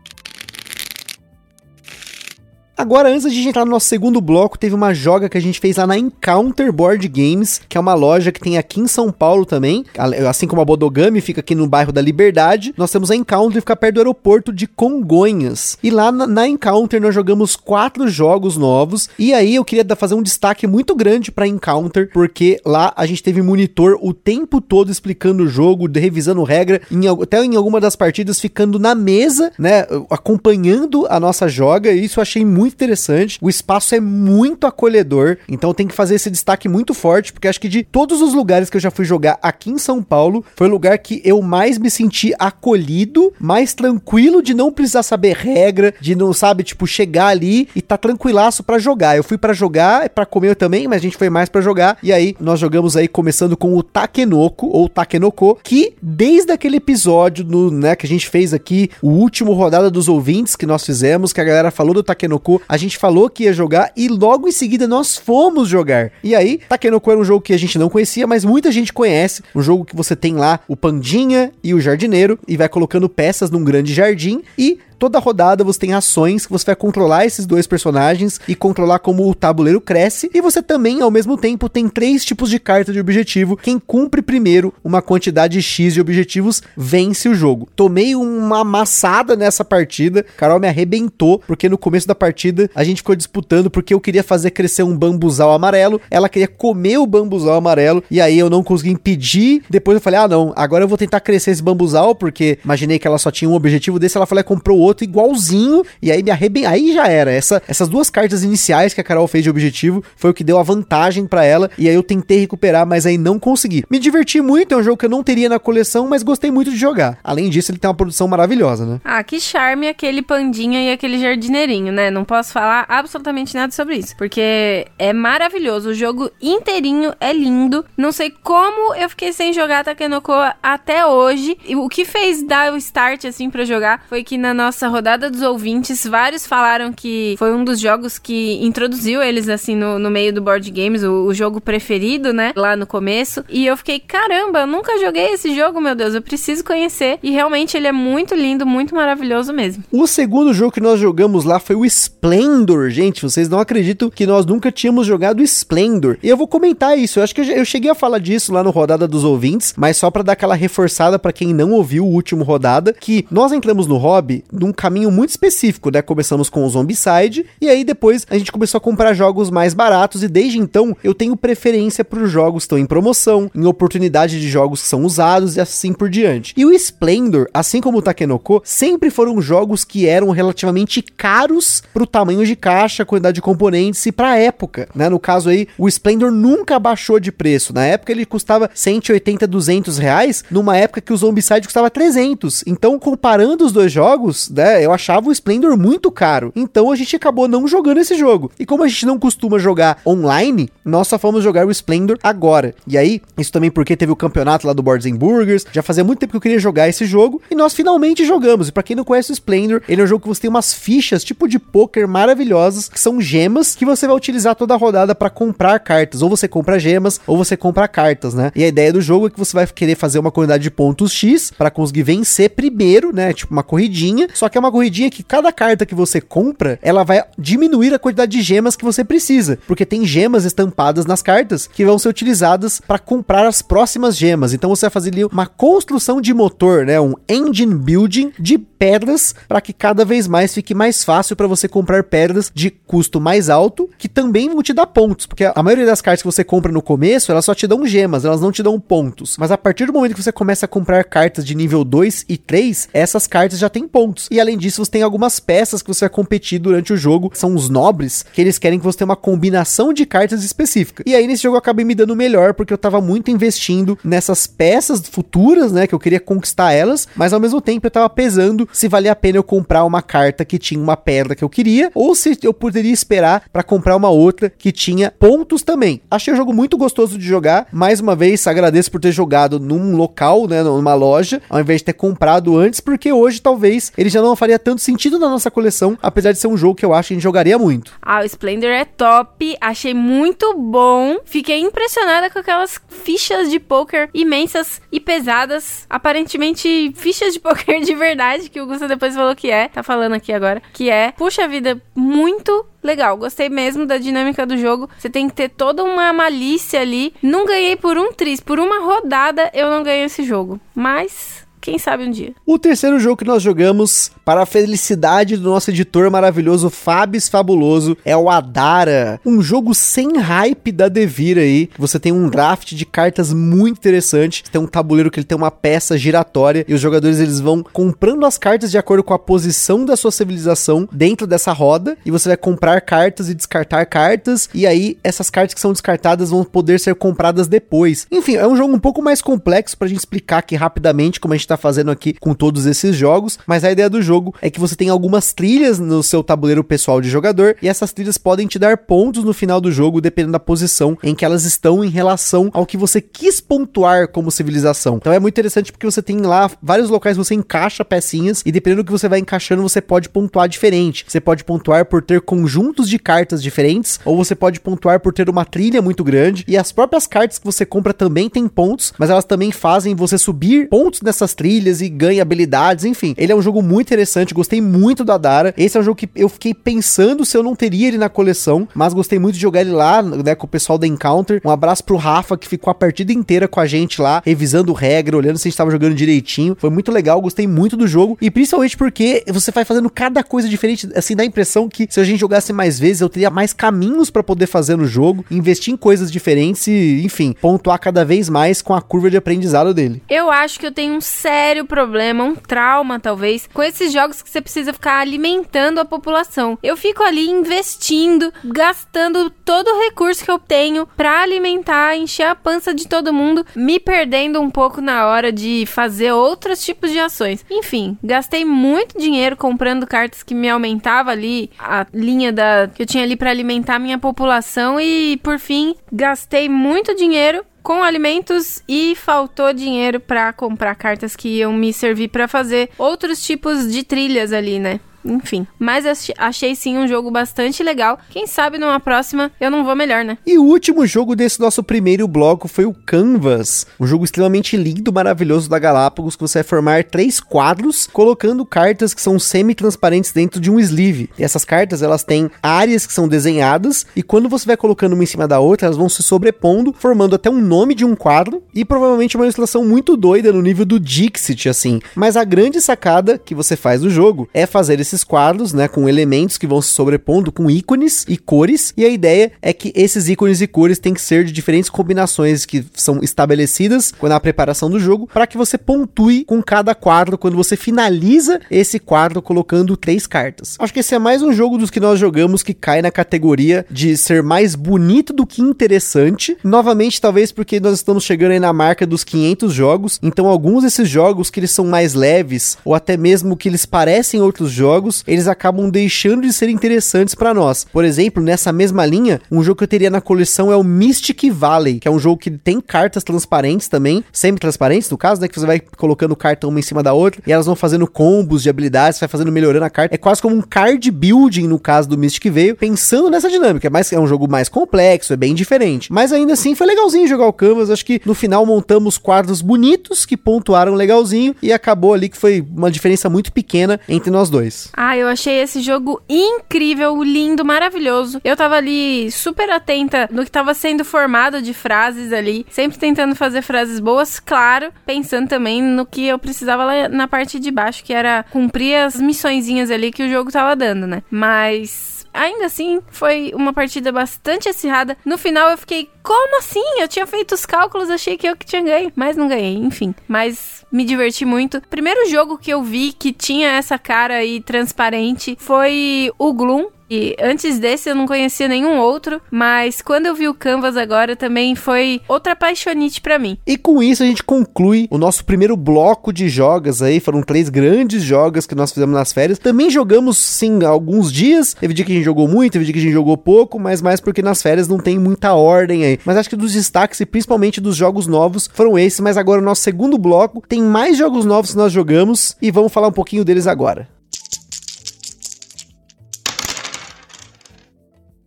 Agora, antes de a gente entrar no nosso segundo bloco, teve uma joga que a gente fez lá na Encounter Board Games, que é uma loja que tem aqui em São Paulo também, assim como a Bodogami fica aqui no bairro da Liberdade. Nós temos a Encounter que fica perto do aeroporto de Congonhas. E lá na, na Encounter nós jogamos quatro jogos novos. E aí eu queria fazer um destaque muito grande para Encounter, porque lá a gente teve monitor o tempo todo explicando o jogo, revisando regra, em, até em alguma das partidas ficando na mesa, né, acompanhando a nossa joga. E isso eu achei muito muito interessante. O espaço é muito acolhedor, então tem que fazer esse destaque muito forte, porque acho que de todos os lugares que eu já fui jogar aqui em São Paulo, foi o lugar que eu mais me senti acolhido, mais tranquilo de não precisar saber regra, de não sabe, tipo, chegar ali e tá tranquilaço para jogar. Eu fui para jogar, para comer também, mas a gente foi mais para jogar. E aí nós jogamos aí começando com o Takenoko ou Takenoko, que desde aquele episódio no, né, que a gente fez aqui, o último rodada dos ouvintes que nós fizemos, que a galera falou do Takenoko, a gente falou que ia jogar e logo em seguida nós fomos jogar. E aí, Takenoko era um jogo que a gente não conhecia, mas muita gente conhece. Um jogo que você tem lá o Pandinha e o Jardineiro e vai colocando peças num grande jardim e toda rodada você tem ações que você vai controlar esses dois personagens e controlar como o tabuleiro cresce. E você também, ao mesmo tempo, tem três tipos de carta de objetivo. Quem cumpre primeiro uma quantidade X de objetivos vence o jogo. Tomei uma amassada nessa partida. Carol me arrebentou, porque no começo da partida a gente ficou disputando porque eu queria fazer crescer um bambuzal amarelo, ela queria comer o bambuzal amarelo, e aí eu não consegui impedir. Depois eu falei: ah, não, agora eu vou tentar crescer esse bambuzal, porque imaginei que ela só tinha um objetivo desse. Ela falou: comprou outro outro igualzinho, e aí me arreben... Aí já era. Essa, essas duas cartas iniciais que a Carol fez de objetivo foi o que deu a vantagem para ela, e aí eu tentei recuperar, mas aí não consegui. Me diverti muito, é um jogo que eu não teria na coleção, mas gostei muito de jogar. Além disso, ele tem uma produção maravilhosa, né? Ah, que charme aquele pandinha e aquele jardineirinho, né? Não posso falar absolutamente nada sobre isso, porque é maravilhoso. O jogo inteirinho é lindo. Não sei como eu fiquei sem jogar Takenoko até hoje. E o que fez dar o start assim para jogar foi que na nossa nossa rodada dos ouvintes, vários falaram que foi um dos jogos que introduziu eles assim no, no meio do board games, o, o jogo preferido, né? Lá no começo. E eu fiquei, caramba, eu nunca joguei esse jogo, meu Deus, eu preciso conhecer. E realmente ele é muito lindo, muito maravilhoso mesmo. O segundo jogo que nós jogamos lá foi o Splendor, gente. Vocês não acreditam que nós nunca tínhamos jogado Splendor. E eu vou comentar isso. Eu acho que eu cheguei a falar disso lá no Rodada dos Ouvintes, mas só para dar aquela reforçada para quem não ouviu o último rodada, que nós entramos no hobby num caminho muito específico, né? Começamos com o Zombicide e aí depois a gente começou a comprar jogos mais baratos e desde então eu tenho preferência para os jogos que estão em promoção, em oportunidade de jogos que são usados e assim por diante. E o Splendor, assim como o Takenoko, sempre foram jogos que eram relativamente caros pro tamanho de caixa, quantidade de componentes e pra época, né? No caso aí, o Splendor nunca baixou de preço. Na época ele custava 180, 200 reais, numa época que o Zombicide custava 300. Então, comparando os dois jogos, né, eu achava o Splendor muito caro. Então a gente acabou não jogando esse jogo. E como a gente não costuma jogar online, nós só fomos jogar o Splendor agora. E aí, isso também porque teve o campeonato lá do Boards and Burgers, já fazia muito tempo que eu queria jogar esse jogo, e nós finalmente jogamos. E para quem não conhece o Splendor, ele é um jogo que você tem umas fichas tipo de poker maravilhosas, que são gemas que você vai utilizar toda a rodada para comprar cartas. Ou você compra gemas, ou você compra cartas, né? E a ideia do jogo é que você vai querer fazer uma quantidade de pontos X para conseguir vencer primeiro, né? Tipo uma corridinha. Só que é uma corridinha que cada carta que você compra, ela vai diminuir a quantidade de gemas que você precisa, porque tem gemas estampadas nas cartas que vão ser utilizadas para comprar as próximas gemas. Então você vai fazer ali uma construção de motor, né? Um engine building de pedras para que cada vez mais fique mais fácil para você comprar pedras de custo mais alto, que também vão te dar pontos, porque a maioria das cartas que você compra no começo, elas só te dão gemas, elas não te dão pontos. Mas a partir do momento que você começa a comprar cartas de nível 2 e 3, essas cartas já têm pontos. E além disso, você tem algumas peças que você vai competir durante o jogo, são os nobres, que eles querem que você tenha uma combinação de cartas específica. E aí nesse jogo eu acabei me dando melhor, porque eu tava muito investindo nessas peças futuras, né, que eu queria conquistar elas, mas ao mesmo tempo eu tava pesando se valia a pena eu comprar uma carta que tinha uma pedra que eu queria, ou se eu poderia esperar para comprar uma outra que tinha pontos também. Achei o jogo muito gostoso de jogar. Mais uma vez, agradeço por ter jogado num local, né, numa loja, ao invés de ter comprado antes, porque hoje talvez ele já não faria tanto sentido na nossa coleção, apesar de ser um jogo que eu acho que a gente jogaria muito. Ah, o Splendor é top, achei muito bom. Fiquei impressionada com aquelas fichas de poker imensas e pesadas, aparentemente fichas de poker de verdade que o Gusta depois falou que é, tá falando aqui agora, que é, puxa vida, muito legal. Gostei mesmo da dinâmica do jogo. Você tem que ter toda uma malícia ali. Não ganhei por um tris, por uma rodada eu não ganhei esse jogo. Mas quem sabe um dia. O terceiro jogo que nós jogamos, para a felicidade do nosso editor maravilhoso Fabis Fabuloso, é o Adara. Um jogo sem hype da Devir aí. Você tem um draft de cartas muito interessante. Tem um tabuleiro que ele tem uma peça giratória e os jogadores eles vão comprando as cartas de acordo com a posição da sua civilização dentro dessa roda e você vai comprar cartas e descartar cartas e aí essas cartas que são descartadas vão poder ser compradas depois. Enfim, é um jogo um pouco mais complexo pra gente explicar aqui rapidamente como a gente tá fazendo aqui com todos esses jogos, mas a ideia do jogo é que você tem algumas trilhas no seu tabuleiro pessoal de jogador e essas trilhas podem te dar pontos no final do jogo dependendo da posição em que elas estão em relação ao que você quis pontuar como civilização. Então é muito interessante porque você tem lá vários locais você encaixa pecinhas e dependendo do que você vai encaixando, você pode pontuar diferente. Você pode pontuar por ter conjuntos de cartas diferentes ou você pode pontuar por ter uma trilha muito grande e as próprias cartas que você compra também têm pontos, mas elas também fazem você subir pontos nessas trilhas e ganha habilidades, enfim. Ele é um jogo muito interessante, gostei muito da Dara. Esse é um jogo que eu fiquei pensando se eu não teria ele na coleção, mas gostei muito de jogar ele lá, né, com o pessoal da Encounter. Um abraço pro Rafa, que ficou a partida inteira com a gente lá, revisando regra, olhando se a gente tava jogando direitinho. Foi muito legal, gostei muito do jogo, e principalmente porque você vai fazendo cada coisa diferente, assim, dá a impressão que se a gente jogasse mais vezes, eu teria mais caminhos para poder fazer no jogo, investir em coisas diferentes e, enfim, pontuar cada vez mais com a curva de aprendizado dele. Eu acho que eu tenho um sério problema, um trauma talvez, com esses jogos que você precisa ficar alimentando a população. Eu fico ali investindo, gastando todo o recurso que eu tenho para alimentar, encher a pança de todo mundo, me perdendo um pouco na hora de fazer outros tipos de ações. Enfim, gastei muito dinheiro comprando cartas que me aumentava ali a linha da que eu tinha ali para alimentar minha população e por fim gastei muito dinheiro com alimentos e faltou dinheiro para comprar cartas que iam me servir para fazer outros tipos de trilhas ali, né? Enfim. Mas achei sim um jogo bastante legal. Quem sabe numa próxima eu não vou melhor, né? E o último jogo desse nosso primeiro bloco foi o Canvas, um jogo extremamente lindo, maravilhoso da Galápagos, que você vai formar três quadros, colocando cartas que são semi-transparentes dentro de um sleeve. E essas cartas, elas têm áreas que são desenhadas, e quando você vai colocando uma em cima da outra, elas vão se sobrepondo, formando até um nome de um quadro, e provavelmente uma ilustração muito doida no nível do Dixit, assim. Mas a grande sacada que você faz do jogo é fazer esse esses quadros, né, com elementos que vão se sobrepondo com ícones e cores, e a ideia é que esses ícones e cores têm que ser de diferentes combinações que são estabelecidas na preparação do jogo, para que você pontue com cada quadro quando você finaliza esse quadro colocando três cartas. Acho que esse é mais um jogo dos que nós jogamos que cai na categoria de ser mais bonito do que interessante. Novamente, talvez porque nós estamos chegando aí na marca dos 500 jogos, então alguns desses jogos que eles são mais leves ou até mesmo que eles parecem outros jogos jogos, eles acabam deixando de ser interessantes para nós. Por exemplo, nessa mesma linha, um jogo que eu teria na coleção é o Mystic Valley, que é um jogo que tem cartas transparentes também, semi-transparentes no caso, né, que você vai colocando carta uma em cima da outra e elas vão fazendo combos de habilidades, vai fazendo melhorando a carta. É quase como um card building no caso do Mystic veio, pensando nessa dinâmica, mas é um jogo mais complexo, é bem diferente. Mas ainda assim foi legalzinho jogar o Canvas, acho que no final montamos quadros bonitos que pontuaram legalzinho e acabou ali que foi uma diferença muito pequena entre nós dois. Ah, eu achei esse jogo incrível, lindo, maravilhoso. Eu tava ali super atenta no que tava sendo formado de frases ali, sempre tentando fazer frases boas, claro, pensando também no que eu precisava lá na parte de baixo, que era cumprir as missõezinhas ali que o jogo tava dando, né? Mas Ainda assim, foi uma partida bastante acirrada. No final eu fiquei, como assim? Eu tinha feito os cálculos, achei que eu que tinha ganho, mas não ganhei, enfim. Mas me diverti muito. Primeiro jogo que eu vi que tinha essa cara aí transparente foi o Gloom, e antes desse eu não conhecia nenhum outro, mas quando eu vi o Canvas agora também foi outra paixonite para mim. E com isso a gente conclui o nosso primeiro bloco de jogos aí, foram três grandes jogos que nós fizemos nas férias. Também jogamos sim alguns dias, teve dia que a gente jogou muito, teve dia que a gente jogou pouco, mas mais porque nas férias não tem muita ordem aí. Mas acho que dos destaques e principalmente dos jogos novos foram esses, mas agora o nosso segundo bloco tem mais jogos novos que nós jogamos e vamos falar um pouquinho deles agora.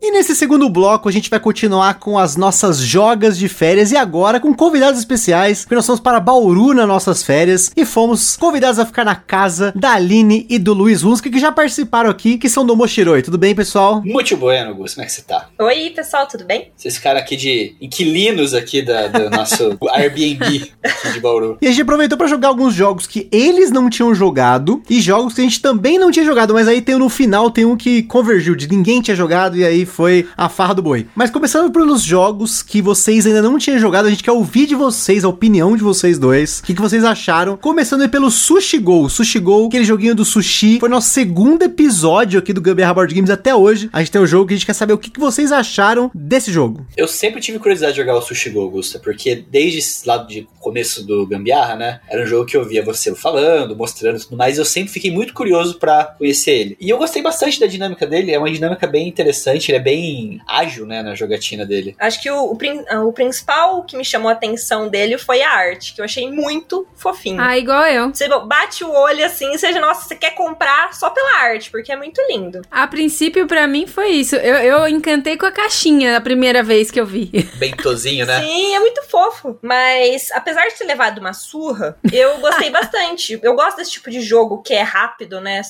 E nesse segundo bloco a gente vai continuar com as nossas jogas de férias e agora com convidados especiais, porque nós fomos para Bauru nas nossas férias e fomos convidados a ficar na casa da Aline e do Luiz Hunska, que já participaram aqui, que são do Mochiroi. Tudo bem, pessoal? Muito bueno, Gus. Como é que você tá? Oi, pessoal, tudo bem? Vocês ficaram aqui de inquilinos aqui da, do nosso Airbnb aqui de Bauru. E a gente aproveitou para jogar alguns jogos que eles não tinham jogado e jogos que a gente também não tinha jogado, mas aí tem no final tem um que convergiu de ninguém tinha jogado e aí foi a farra do boi. Mas começando pelos jogos que vocês ainda não tinham jogado, a gente quer ouvir de vocês, a opinião de vocês dois. O que, que vocês acharam? Começando aí pelo Sushi Go. Sushi Go, aquele joguinho do sushi, foi nosso segundo episódio aqui do Gambiarra Board Games até hoje. A gente tem o jogo que a gente quer saber o que, que vocês acharam desse jogo. Eu sempre tive curiosidade de jogar o Sushi Go, Gusta, porque desde lá de começo do Gambiarra, né, era um jogo que eu via você falando, mostrando tudo mais, eu sempre fiquei muito curioso para conhecer ele. E eu gostei bastante da dinâmica dele, é uma dinâmica bem interessante, ele é bem ágil, né, na jogatina dele. Acho que o, o, o, principal que me chamou a atenção dele foi a arte, que eu achei muito fofinho. Ah, igual eu. Você bate o olho assim, seja, nossa, você quer comprar só pela arte, porque é muito lindo. A princípio, para mim, foi isso. Eu, eu encantei com a caixinha a primeira vez que eu vi. Bem tozinho, né? Sim, é muito fofo. Mas, apesar de ter levado uma surra, eu gostei bastante. Eu gosto desse tipo de jogo que é rápido, né?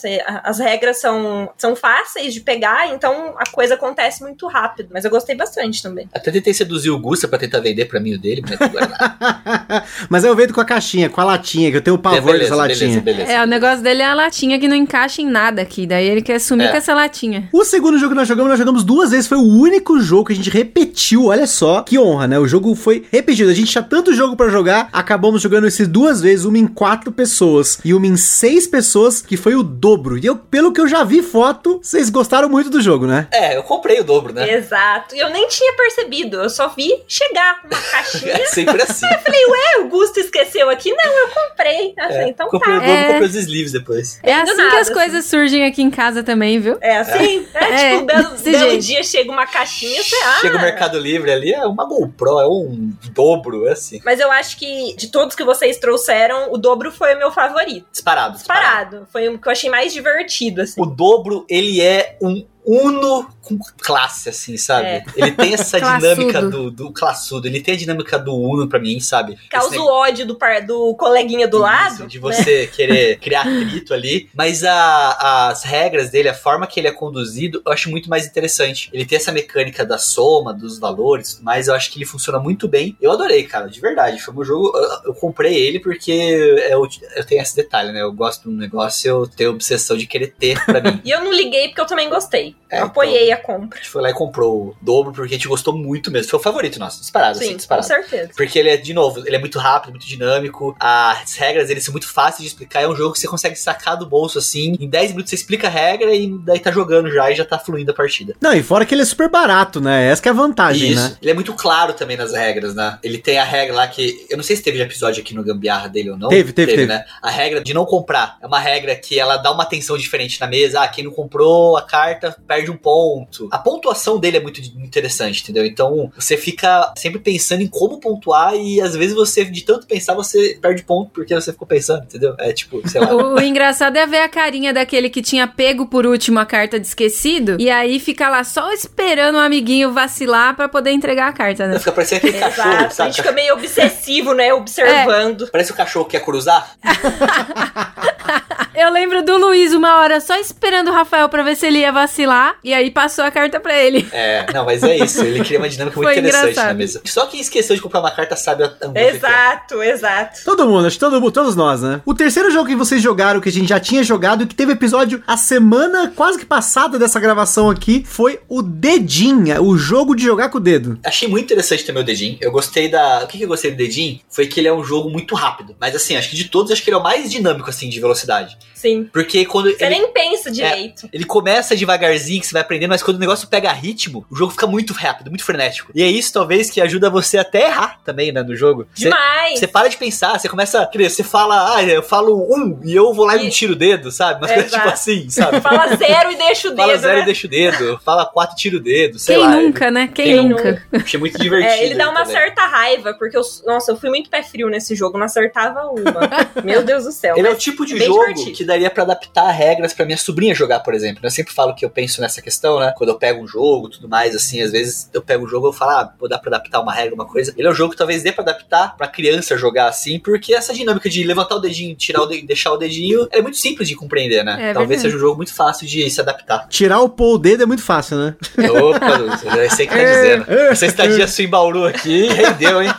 As regras são, são fáceis de pegar, então a coisa acontece muito muito rápido, mas eu gostei bastante também. Até tentei seduzir o Gusta pra tentar vender pra mim o dele, mas agora Mas eu vendo com a caixinha, com a latinha, que eu tenho o pavor é, beleza, dessa latinha. Beleza, beleza. É, o negócio dele é a latinha que não encaixa em nada aqui, daí ele quer sumir é. com essa latinha. O segundo jogo que nós jogamos, nós jogamos duas vezes, foi o único jogo que a gente repetiu, olha só, que honra, né? O jogo foi repetido, a gente tinha tanto jogo para jogar, acabamos jogando esses duas vezes, uma em quatro pessoas e uma em seis pessoas, que foi o dobro. E eu, pelo que eu já vi foto, vocês gostaram muito do jogo, né? É, eu comprei comprei o dobro, né? Exato. E eu nem tinha percebido, eu só vi chegar uma caixinha. É sempre assim. É, o Gusto esqueceu aqui. Não, eu comprei. Assim, É, então comprei o tá. dobro, É. comprei os sleeves depois. É do assim que nada, as coisas surgem aqui em casa também, viu? É assim? É, É, tipo, um belo, dia chega uma caixinha, você ah. Chega o Mercado Livre ali, é uma GoPro, é um dobro, é assim. Mas eu acho que de todos que vocês trouxeram, o dobro foi o meu favorito. Disparado, disparado. Disparado. Foi o que eu achei mais divertido, assim. O dobro, ele é um Uno com classe, assim, sabe? É. Ele tem essa dinâmica do, do classudo, ele tem a dinâmica do Uno pra mim, sabe? Causa o ódio do, par, do coleguinha do Isso, lado. De né? você querer criar atrito ali. Mas a- as regras dele, a forma que ele é conduzido, eu acho muito mais interessante. Ele tem essa mecânica da soma, dos valores, mas eu acho que ele funciona muito bem. Eu adorei, cara, de verdade. Foi um jogo. Eu, eu comprei ele porque eu, eu tenho esse detalhe, né? Eu gosto de um negócio, eu tenho obsessão de querer ter pra mim. E eu não liguei porque eu também gostei. É, Apoiei a compra. A gente foi lá e comprou o dobro porque a gente gostou muito mesmo. Foi o favorito nosso, disparado, assim, Sim, com disparado. certeza. Porque ele é, de novo, ele é muito rápido, muito dinâmico. As regras dele são muito fáceis de explicar. É um jogo que você consegue sacar do bolso assim. Em 10 minutos você explica a regra e daí tá jogando já e já tá fluindo a partida. Não, e fora que ele é super barato, né? Essa que é a vantagem, Isso. né? Ele é muito claro também nas regras, né? Ele tem a regra lá que. Eu não sei se teve episódio aqui no Gambiarra dele ou não. Teve, teve, teve. né? A regra de não comprar. É uma regra que ela dá uma atenção diferente na mesa. Ah, quem não comprou a carta perde um ponto. A pontuação dele é muito interessante, entendeu? Então você fica sempre pensando em como pontuar e às vezes você, de tanto pensar, você perde ponto porque você ficou pensando, entendeu? É tipo, sei lá. O, o engraçado é ver a carinha daquele que tinha pego por último a carta de esquecido e aí fica lá só esperando o amiguinho vacilar pra poder entregar a carta, né? Fica parecendo aquele cachorro, Exato. A sabe? gente fica meio obsessivo, né? Observando. Parece o cachorro que quer cruzar. Eu lembro do Luiz uma hora só esperando o Rafael pra ver se ele ia vacilar e aí passou a carta pra ele. É, não, mas é isso. Ele cria uma dinâmica muito Foi interessante engraçado. na mesa. Só quem esqueceu de comprar uma carta sabe a angústia que é. Exato, exato. Todo mundo, acho que todo, mundo- todos nós, né? O terceiro jogo que vocês jogaram, que a gente já tinha jogado e que teve episódio a semana quase que passada dessa gravação aqui, foi o Dedinha, o jogo de jogar com o dedo. Achei muito interessante também o Dedin. Eu gostei da. O que, que eu gostei do Dedin foi que ele é um jogo muito rápido. Mas assim, acho que de todos, acho que ele é o mais dinâmico, assim, de velocidade. Sim. Porque quando Você ele, nem pensa direito. ele começa devagarzinho, que você vai aprendendo, mas quando o negócio pega ritmo, o jogo fica muito rápido, muito frenético. E é isso, talvez, que ajuda você até errar também, né, no jogo. Você- Demais. Você para de pensar, você começa. quer dizer, Você fala, ah, eu falo um e eu vou lá e não E- tiro o dedo, sabe? Mas coisa tipo assim, sabe? Fala zero e deixa o dedo, Fala zero né? e deixa o dedo, fala quatro e tira o dedo, sei Quem lá. nunca, né? Quem, Quem nunca? Achei muito divertido. É, ele dá uma também. certa raiva, porque eu, nossa, eu fui muito pé frio nesse jogo, não acertava uma. Meu Deus do céu. Ele é o tipo de bem jogo que daria pra adaptar regras pra minha sobrinha jogar, por exemplo. Eu sempre falo que eu penso nessa questão, né? Quando eu pego um jogo, tudo mais, assim, às vezes eu pego um jogo e eu falo, ah, vou dar pra adaptar uma regra, uma coisa. Ele é um jogo que talvez dê pra adaptar pra criança jogar assim, porque essa dinâmica de levantar o dedinho, tirar o dedinho, deixar o dedinho, é muito simples de compreender, né? É talvez verdade. seja um jogo muito fácil de se adaptar. Tirar o pôr o dedo é muito fácil, né? Opa, eu sei o que tá dizendo. Essa estadia sua em Bauru aqui rendeu, hein?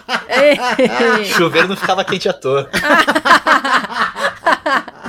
Chuveiro não ficava quente à toa.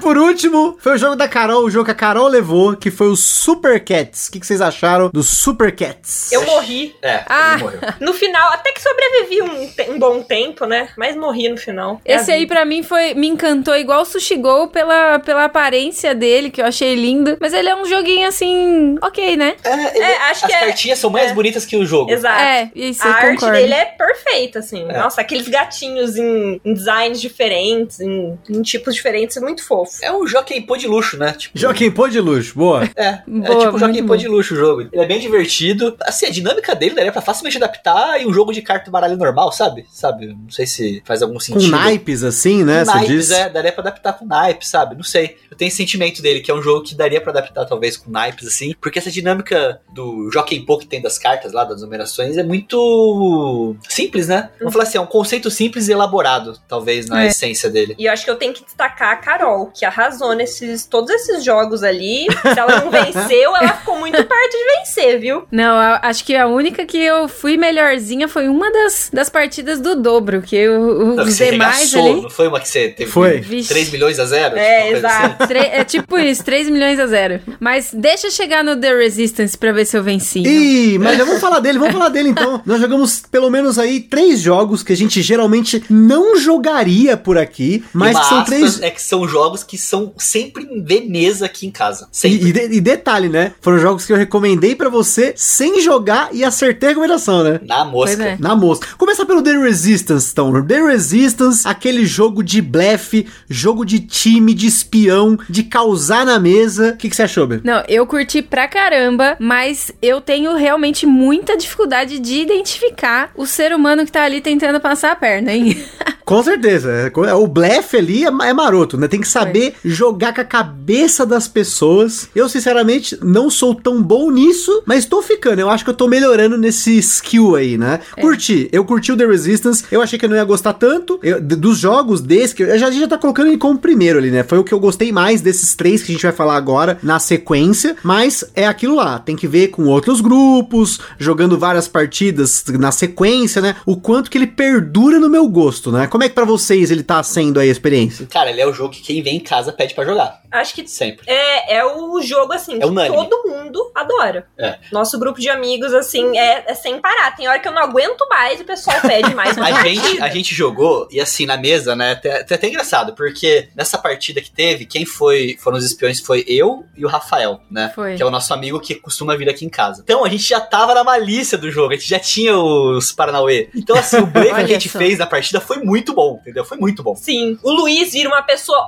Por último, foi o jogo da Carol, o jogo que a Carol levou, que foi o Super Cats. O que, que vocês acharam do Super Cats? Eu morri. É, Ah. ele morreu. No final, até que sobrevivi um, um bom tempo, né? Mas morri no final. É Esse aí pra mim foi me encantou igual o Sushi Go pela, pela aparência dele, que eu achei lindo. Mas ele é um joguinho assim, ok, né? É, ele- É, acho as que é- cartinhas são mais é. bonitas que o jogo. Exato. É, isso A arte concordo. dele é perfeita, assim. É. Nossa, aqueles gatinhos em, em designs diferentes, em, em tipos diferentes, é muito fofo. É um Joaquim Pô de luxo, né? Tipo, Joaquim Pô de luxo, boa. É, é Boa, tipo um Joaquim Pô de luxo o jogo. Ele é bem divertido. Assim, a dinâmica dele daria pra facilmente adaptar em um jogo de carta e baralho normal, sabe? Sabe? Não sei se faz algum Com sentido. naipes assim, né? Com naipes, diz. é, daria pra adaptar com naipes, sabe? Não sei. Eu tenho esse sentimento dele, que é um jogo que daria pra adaptar talvez com naipes, assim, porque essa dinâmica do Joaquim Pô que tem das cartas lá, das numerações, é muito simples, né? Vamos falar assim, é um conceito simples e elaborado, talvez, na É. essência dele. E eu acho que eu tenho que destacar a Carol, que arrasou nesses todos esses jogos ali. Se ela não venceu, ela ficou muito perto de vencer, viu? Não, a- acho que a única que eu fui melhorzinha foi uma das, das partidas do dobro, que o- Não, os você demais regaçou, ali. não foi uma que você teve Foi. 3 milhões a zero? É, coisa exato. assim? É tipo isso, 3 milhões a zero. Mas deixa eu chegar no The Resistance pra ver se eu venci. Ih, mas já vamos falar dele, vamos falar dele então. Nós jogamos pelo menos aí três jogos que a gente geralmente não jogaria por aqui, mas que são três. é que são jogos que são sempre em Veneza aqui em casa. Sempre. E, e de- e detalhe, né? Foram jogos que eu recomendei pra você sem jogar e acertei a recomendação, né? Na mosca. É. Na mosca. Começar pelo The Resistance, então. The Resistance, aquele jogo de blefe, jogo de time, de espião, de causar na mesa. O que, que você achou, Bê? Não, eu curti pra caramba, mas eu tenho realmente muita dificuldade de identificar o ser humano que tá ali tentando passar a perna, hein? Com certeza. é- O blefe ali é, é maroto, né? Tem que saber jogar com a cabeça das pessoas. Eu, sinceramente, não sou tão bom nisso, mas tô ficando. Eu acho que eu tô melhorando nesse skill aí, né? Curti. Eu curti o The Resistance. Eu achei que eu não ia gostar tanto. Eu- dos jogos desse, que eu já, a gente já tá colocando ele como primeiro ali, né? Foi o que eu gostei mais desses três que a gente vai falar agora na sequência. Mas é aquilo lá. Tem que ver com outros grupos, jogando várias partidas na sequência, né? O quanto que ele perdura no meu gosto, né? Como é que pra vocês ele tá sendo aí a experiência? Cara, ele é o jogo que quem vem em casa pede pra jogar. Acho que Sempre. é, é o jogo, assim, É que unânime. todo mundo adora. É. Nosso grupo de amigos, assim, é, é sem parar. Tem hora que eu não aguento mais e o pessoal pede mais A gente, a gente jogou, e assim, na mesa, né? Até, até, até engraçado, porque nessa partida que teve, quem foi foram os espiões foi eu e o Rafael, né? Foi. Que é o nosso amigo que costuma vir aqui em casa. Então a gente já tava na malícia do jogo, a gente já tinha os Paranauê. Então, assim, o break que a gente só. fez na partida foi muito bom, entendeu? Foi muito bom. Sim, o Luiz vira uma pessoa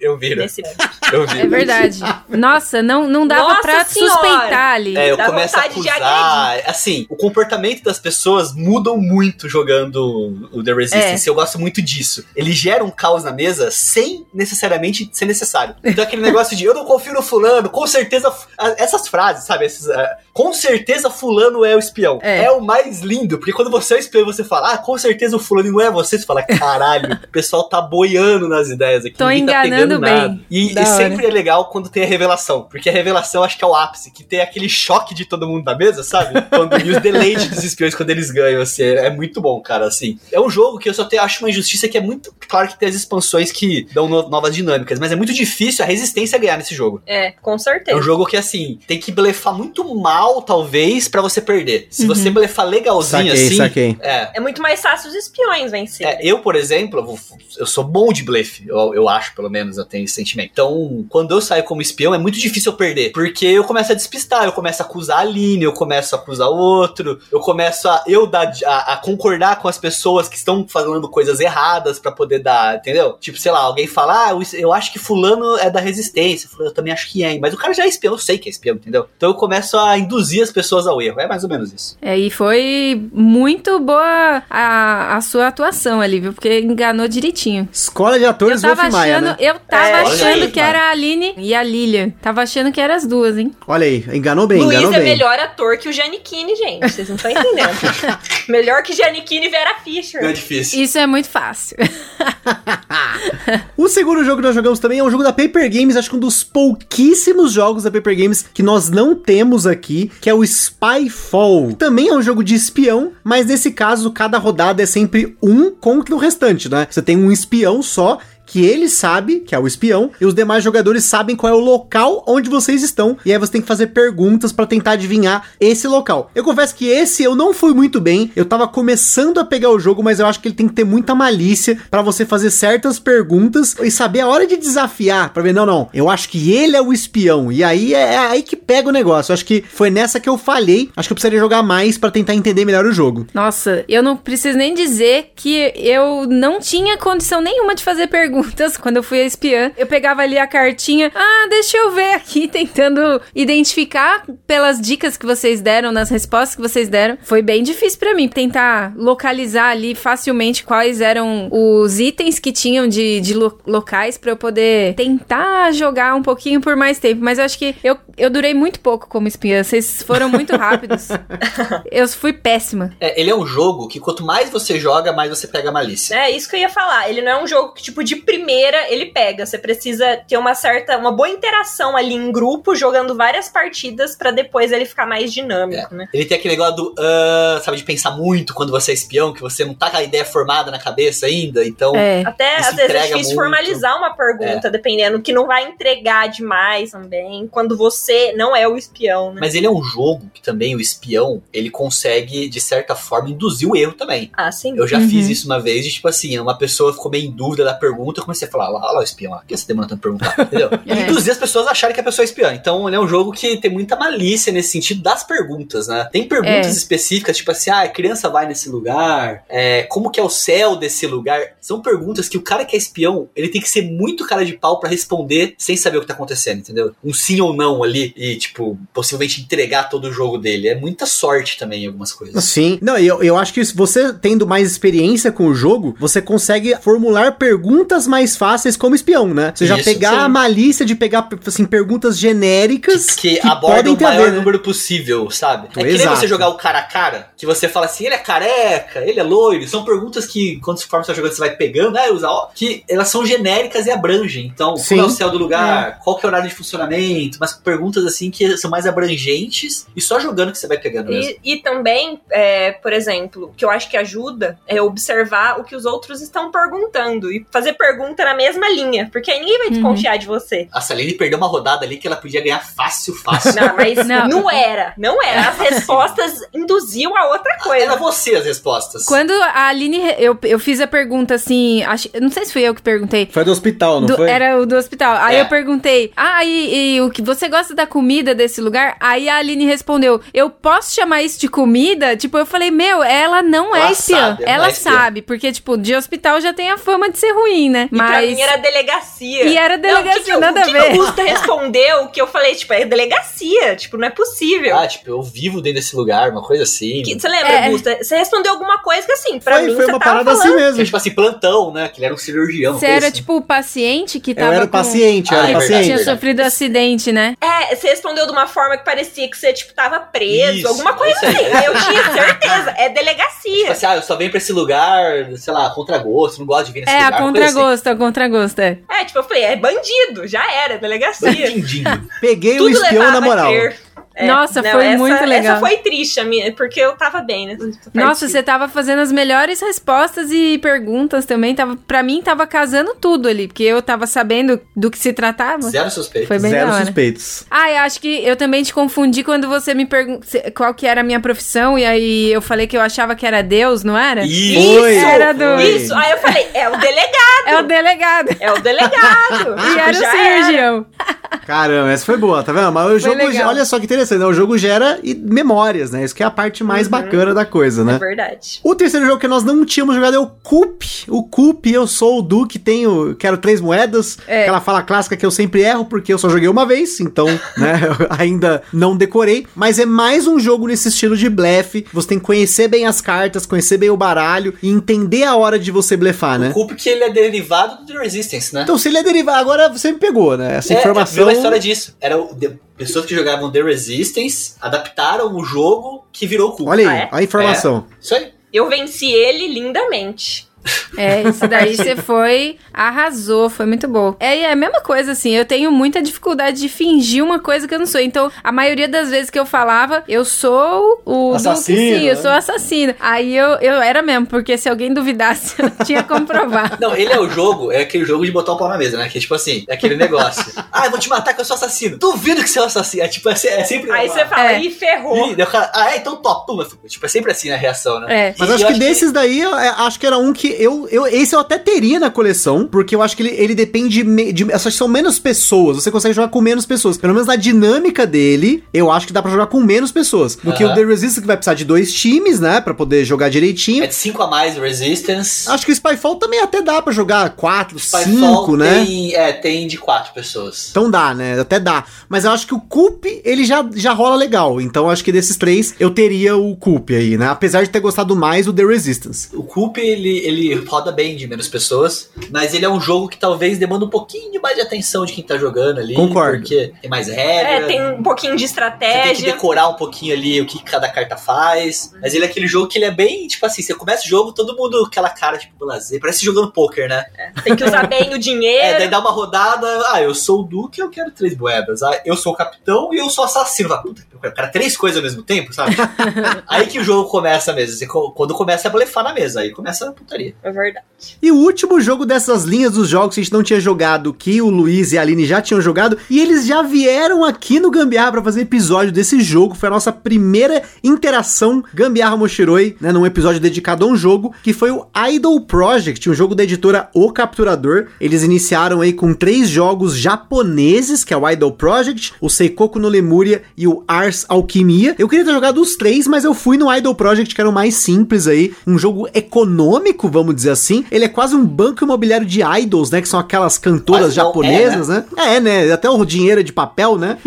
Eu viro, nesse eu viro. É verdade. Nossa, não, não dava Nossa pra Senhora! suspeitar ali. É, eu Dá começo a vontade de acusar. Assim, o comportamento das pessoas mudam muito jogando o The Resistance. Eu gosto muito disso. Ele gera um caos na mesa sem necessariamente ser necessário. Então aquele negócio de eu não confio no fulano, com certeza. Essas frases, sabe? Esses, ah, com certeza fulano é o espião. É. É. o mais lindo, porque quando você é o espião e você fala, ah, com certeza o fulano não é você, você fala, caralho, o pessoal tá boiando nas ideias aqui. Tô ninguém tá enganando pegando bem. nada. E, e sempre é legal quando tem a revelação, porque a revelação acho que é o ápice, que tem aquele choque de todo mundo da mesa, sabe? Quando, e os deleite dos espiões quando eles ganham, assim, é, é muito bom, cara, assim. É um jogo que eu só te, acho uma injustiça que é muito... Claro que tem as expansões que dão no- novas dinâmicas, mas é muito difícil a resistência ganhar nesse jogo. É, com É certeza. um jogo que, assim, tem que blefar muito mal, talvez, pra você perder. Se você blefar legalzinho, Saquei, assim... saquei. É, É muito mais fácil os espiões vencerem. é, eu, por exemplo, eu sou bom de blefe, eu, eu acho, pelo menos, eu tenho esse sentimento. Então, quando eu saio como espião, é muito difícil eu perder. Porque eu começo a despistar, eu começo a acusar a Aline, eu começo a acusar o outro, eu começo a eu dar, a, a concordar com as pessoas que estão falando coisas erradas pra poder dar, entendeu? Tipo, sei lá, alguém fala, ah, eu- eu acho que fulano é da resistência, fulano, eu também acho que é, mas o cara já é espião, eu sei que é espião, entendeu? Então eu começo a induzir as pessoas ao erro, é mais ou menos isso. É, e foi muito boa a, a sua atuação ali, viu? Porque enganou direitinho. Escola de Eu atores tava Wolf Maia, achando, né? Eu tava É, achando aí, que era a Aline e a Lilian. Tava achando que eram as duas, hein? Olha aí, enganou bem, Luiz enganou é bem. melhor ator que o Giannichini, gente. Vocês não estão entendendo. melhor que Giannichini e Vera Fischer. Não é difícil. Isso é muito fácil. O segundo jogo que nós jogamos também é um jogo da Paper Games, acho que um dos pouquíssimos jogos da Paper Games que nós não temos aqui, que é o Spyfall. Também é um jogo de espião, mas nesse caso cada rodada é sempre um contra o restante, né? Você tem um espião só que ele sabe, que é o espião, e os demais jogadores sabem qual é o local onde vocês estão, e aí você tem que fazer perguntas pra tentar adivinhar esse local. Eu confesso que esse eu não fui muito bem, eu tava começando a pegar o jogo, mas eu acho que ele tem que ter muita malícia pra você fazer certas perguntas e saber a hora de desafiar, pra ver, não, não, eu acho que ele é o espião, e aí é, é aí que pega o negócio. Eu acho que foi nessa que eu falhei, acho que eu precisaria jogar mais pra tentar entender melhor o jogo. Nossa, eu não preciso nem dizer que eu não tinha condição nenhuma de fazer perguntas quando eu fui a espiã. Eu pegava ali a cartinha, ah, deixa eu ver aqui, tentando identificar pelas dicas que vocês deram, nas respostas que vocês deram. Foi bem difícil pra mim tentar localizar ali facilmente quais eram os itens que tinham de, de lo- locais pra eu poder tentar jogar um pouquinho por mais tempo. Mas eu acho que eu, eu durei muito pouco como espiã. Vocês foram muito rápidos. eu fui péssima. É, ele é um jogo que quanto mais você joga, mais você pega a malícia. É isso que eu ia falar. Ele não é um jogo que, tipo, de primeira ele pega. Você precisa ter uma certa, uma boa interação ali em grupo, jogando várias partidas pra depois ele ficar mais dinâmico, né? Ele tem aquele negócio do, ah, sabe, de pensar muito quando você é espião, que você não tá com a ideia formada na cabeça ainda, então... É. Até às vezes é difícil muito. É. formalizar uma pergunta, dependendo, que não vai entregar demais também, quando você não é o espião, né? Mas ele é um jogo que também o espião, ele consegue, de certa forma, induzir o erro também. Ah, sim. Eu já Uhum. fiz isso uma vez, de tipo assim, uma pessoa ficou meio em dúvida da pergunta, pergunta, eu comecei a falar, olha lá o espião lá, que você demora tanto pra perguntar? Entendeu? É. E induzir as pessoas a acharem que a pessoa é espiã. Então, ele é um jogo que tem muita malícia nesse sentido das perguntas, né? Tem perguntas É. específicas, tipo assim, ah, a criança vai nesse lugar, é, como que é o céu desse lugar? São perguntas que o cara que é espião, ele tem que ser muito cara de pau pra responder sem saber o que tá acontecendo, entendeu? Um sim ou não ali e, tipo, possivelmente entregar todo o jogo dele. É muita sorte também em algumas coisas. Sim. Não, eu, eu acho que se você tendo mais experiência com o jogo, você consegue formular perguntas mais fáceis como espião, né? Você já Isso, pegar sim. a malícia de pegar, assim, perguntas genéricas que, que, aborda podem o maior ver, né? número possível, sabe? É que nem Exato. você jogar o cara a cara, que você fala assim, ele é careca, ele é loiro. São perguntas que, conforme você vai jogando, você vai pegando, né? Usar, ó, que elas são genéricas e abrangem. Então, Sim. qual é o céu do lugar? Qual que é o horário de funcionamento? Mas perguntas assim que são mais abrangentes e só jogando que você vai pegando mesmo. E, e também, é, por exemplo, que eu acho que ajuda é observar o que os outros estão perguntando e fazer pergunta na mesma linha, porque aí ninguém vai Uhum. desconfiar de você. A Saline perdeu uma rodada ali que ela podia ganhar fácil, fácil. Não, mas Não. não. era, não era. As respostas induziam a outra coisa. Era você as respostas. Quando a Aline, eu, eu fiz a pergunta assim, acho, não sei se fui eu que perguntei. Foi do hospital, não Do- foi? Era o do hospital. Aí É. eu perguntei, ah, e, e o que você gosta da comida desse lugar? Aí a Aline respondeu, eu posso chamar isso de comida? Tipo, eu falei, meu, ela não é Ela espiã. sabe, ela é espiã. sabe, porque, tipo, de hospital já tem a fama de ser ruim, né? E pra mim era delegacia. E era Não, o que delegacia, que, o- nada o a que ver. que o Gusta respondeu que eu falei, tipo, é delegacia. Tipo, não é possível. Ah, tipo, eu vivo dentro desse lugar, uma coisa assim. Que- você lembra, É. Gusta? Você respondeu alguma coisa que, assim, pra Foi, mim, foi você uma tava parada falando. assim Que é mesmo. tipo assim, plantão, né? Que ele era um cirurgião. Você era, assim. tipo, o paciente que Eu tava era o com- paciente, eu Ah, era é paciente. Tinha sofrido acidente, né? É, você respondeu de uma forma que parecia que você, tipo, tava preso, Isso, alguma coisa assim. é eu tinha certeza. É delegacia. Tipo assim, ah, eu só venho pra esse lugar, sei lá, contra gosto, não gosto de vir nesse É, lugar. a uma coisa contragosto, a contragosto, é. É, tipo, eu falei, é bandido, já era, delegacia. Bandidinho. Peguei o espião na a moral. crer. É, Nossa, não, foi essa- muito legal. Essa foi triste, minha, porque eu tava bem, né? Nossa, você tava fazendo as melhores respostas e perguntas também. Tava, pra mim, tava casando tudo ali, porque eu tava sabendo do que se tratava. Zero suspeito. Foi bem Zero suspeitos. Ah, eu acho que eu também te confundi quando você me perguntou qual que era a minha profissão, e aí eu falei que eu achava que era Deus, não era? Isso, Foi. Era do-. Isso, aí eu falei, é o delegado, É o delegado. é o delegado. E era o Já cirurgião. Caramba, essa foi boa, tá vendo? Mas o jogo, legal. olha só que interessante, né? O jogo gera memórias, né? Isso que é a parte mais bacana da coisa, É né? verdade. O terceiro jogo que nós não tínhamos jogado é o Coop. O Coop, eu sou o Duque, tenho, quero três moedas. É. Aquela fala clássica que eu sempre erro, porque eu só joguei uma vez, então, né, eu ainda não decorei. Mas é mais um jogo nesse estilo de blefe. Você tem que conhecer bem as cartas, conhecer bem o baralho e entender a hora de você blefar, né? O culpa que ele é derivado do The Resistance, né? Então, se ele é derivado, agora você me pegou, né? Essa É, informação. Viu a história disso. Era o- de- pessoas que jogavam The Resistance, adaptaram o jogo que virou o culpa. Olha aí, Ah, é? a informação. Isso aí. Eu venci ele lindamente. É, isso daí você foi, arrasou, foi muito bom. É, e é a mesma coisa, assim, eu tenho muita dificuldade de fingir uma coisa que eu não sou. Então, a maioria das vezes que eu falava, eu sou o Assassino, Duque, sim, eu né? sou assassina. Aí eu, eu era mesmo, porque se alguém duvidasse, eu tinha como provar. Não, ele é o jogo, é aquele jogo de botar o pau na mesa, né? Que é tipo assim, é aquele negócio. ah, eu vou te matar que eu sou assassino. Duvido que você é um assassino. É tipo, é, é sempre. Aí você fala, É. ih, ferrou. Ih, daí o cara, ah, é, então top. Tipo, é sempre assim a reação, né? É. Mas E acho que desses daí, eu, é, acho que era um que eu, eu. Esse eu até teria na coleção, porque eu acho que ele, ele depende me- de. Acho que são menos pessoas. Você consegue jogar com menos pessoas. Pelo menos na dinâmica dele, eu acho que dá pra jogar com menos pessoas. Do que o The Resistance, que vai precisar de dois times, né? Pra poder jogar direitinho. É de 5 a mais Resistance. Acho que o Spyfall também até dá pra jogar quatro, Spyfall cinco, né? Tem, é, tem de 4 pessoas. Então dá, né? Até dá. Mas eu acho que o Coop, ele já, já rola legal. Então eu acho que desses três, eu teria o Coop aí, né? Apesar de ter gostado mais do The Resistance. O Coop, ele, ele roda bem de menos pessoas, mas ele é um jogo que talvez demanda um pouquinho mais de atenção de quem tá jogando ali. Concordo. Porque tem mais regra. É, tem um pouquinho de Você tem que estratégia. decorar um pouquinho ali o que cada carta faz. Mas ele é aquele jogo que ele é bem, tipo assim, você começa o jogo, todo mundo aquela cara, tipo, lazer. Parece jogando poker, né? Tem que usar bem o É, dinheiro. daí dá uma rodada, ah, eu sou o Duque, eu quero três moedas. Ah, eu sou o capitão e eu sou assassino. Fala, Puta, eu quero três coisas ao mesmo tempo, sabe? aí que o jogo começa mesmo. Você quando começa a blefar na mesa, aí começa a putaria. É verdade. E o último jogo dessas linhas dos jogos que a gente não tinha jogado, que o Luiz e a Aline já tinham jogado, e eles já vieram aqui no Gambiarra pra fazer episódio desse jogo. Foi a nossa primeira interação Gambiarra Moshiroi, né, num episódio dedicado a um jogo, que foi o Idol Project, um jogo da editora O Capturador. Eles iniciaram aí com três jogos japoneses, que é o Idol Project, o Seikoku no Lemuria e o Ars Alquimia. Eu queria ter jogado os três, mas eu fui no Idol Project, que era o mais simples aí, um jogo econômico, vamos dizer assim. Ele é quase um banco imobiliário de idols, né? Que são aquelas cantoras não japonesas, né? É, né? Até o dinheiro é de papel, né?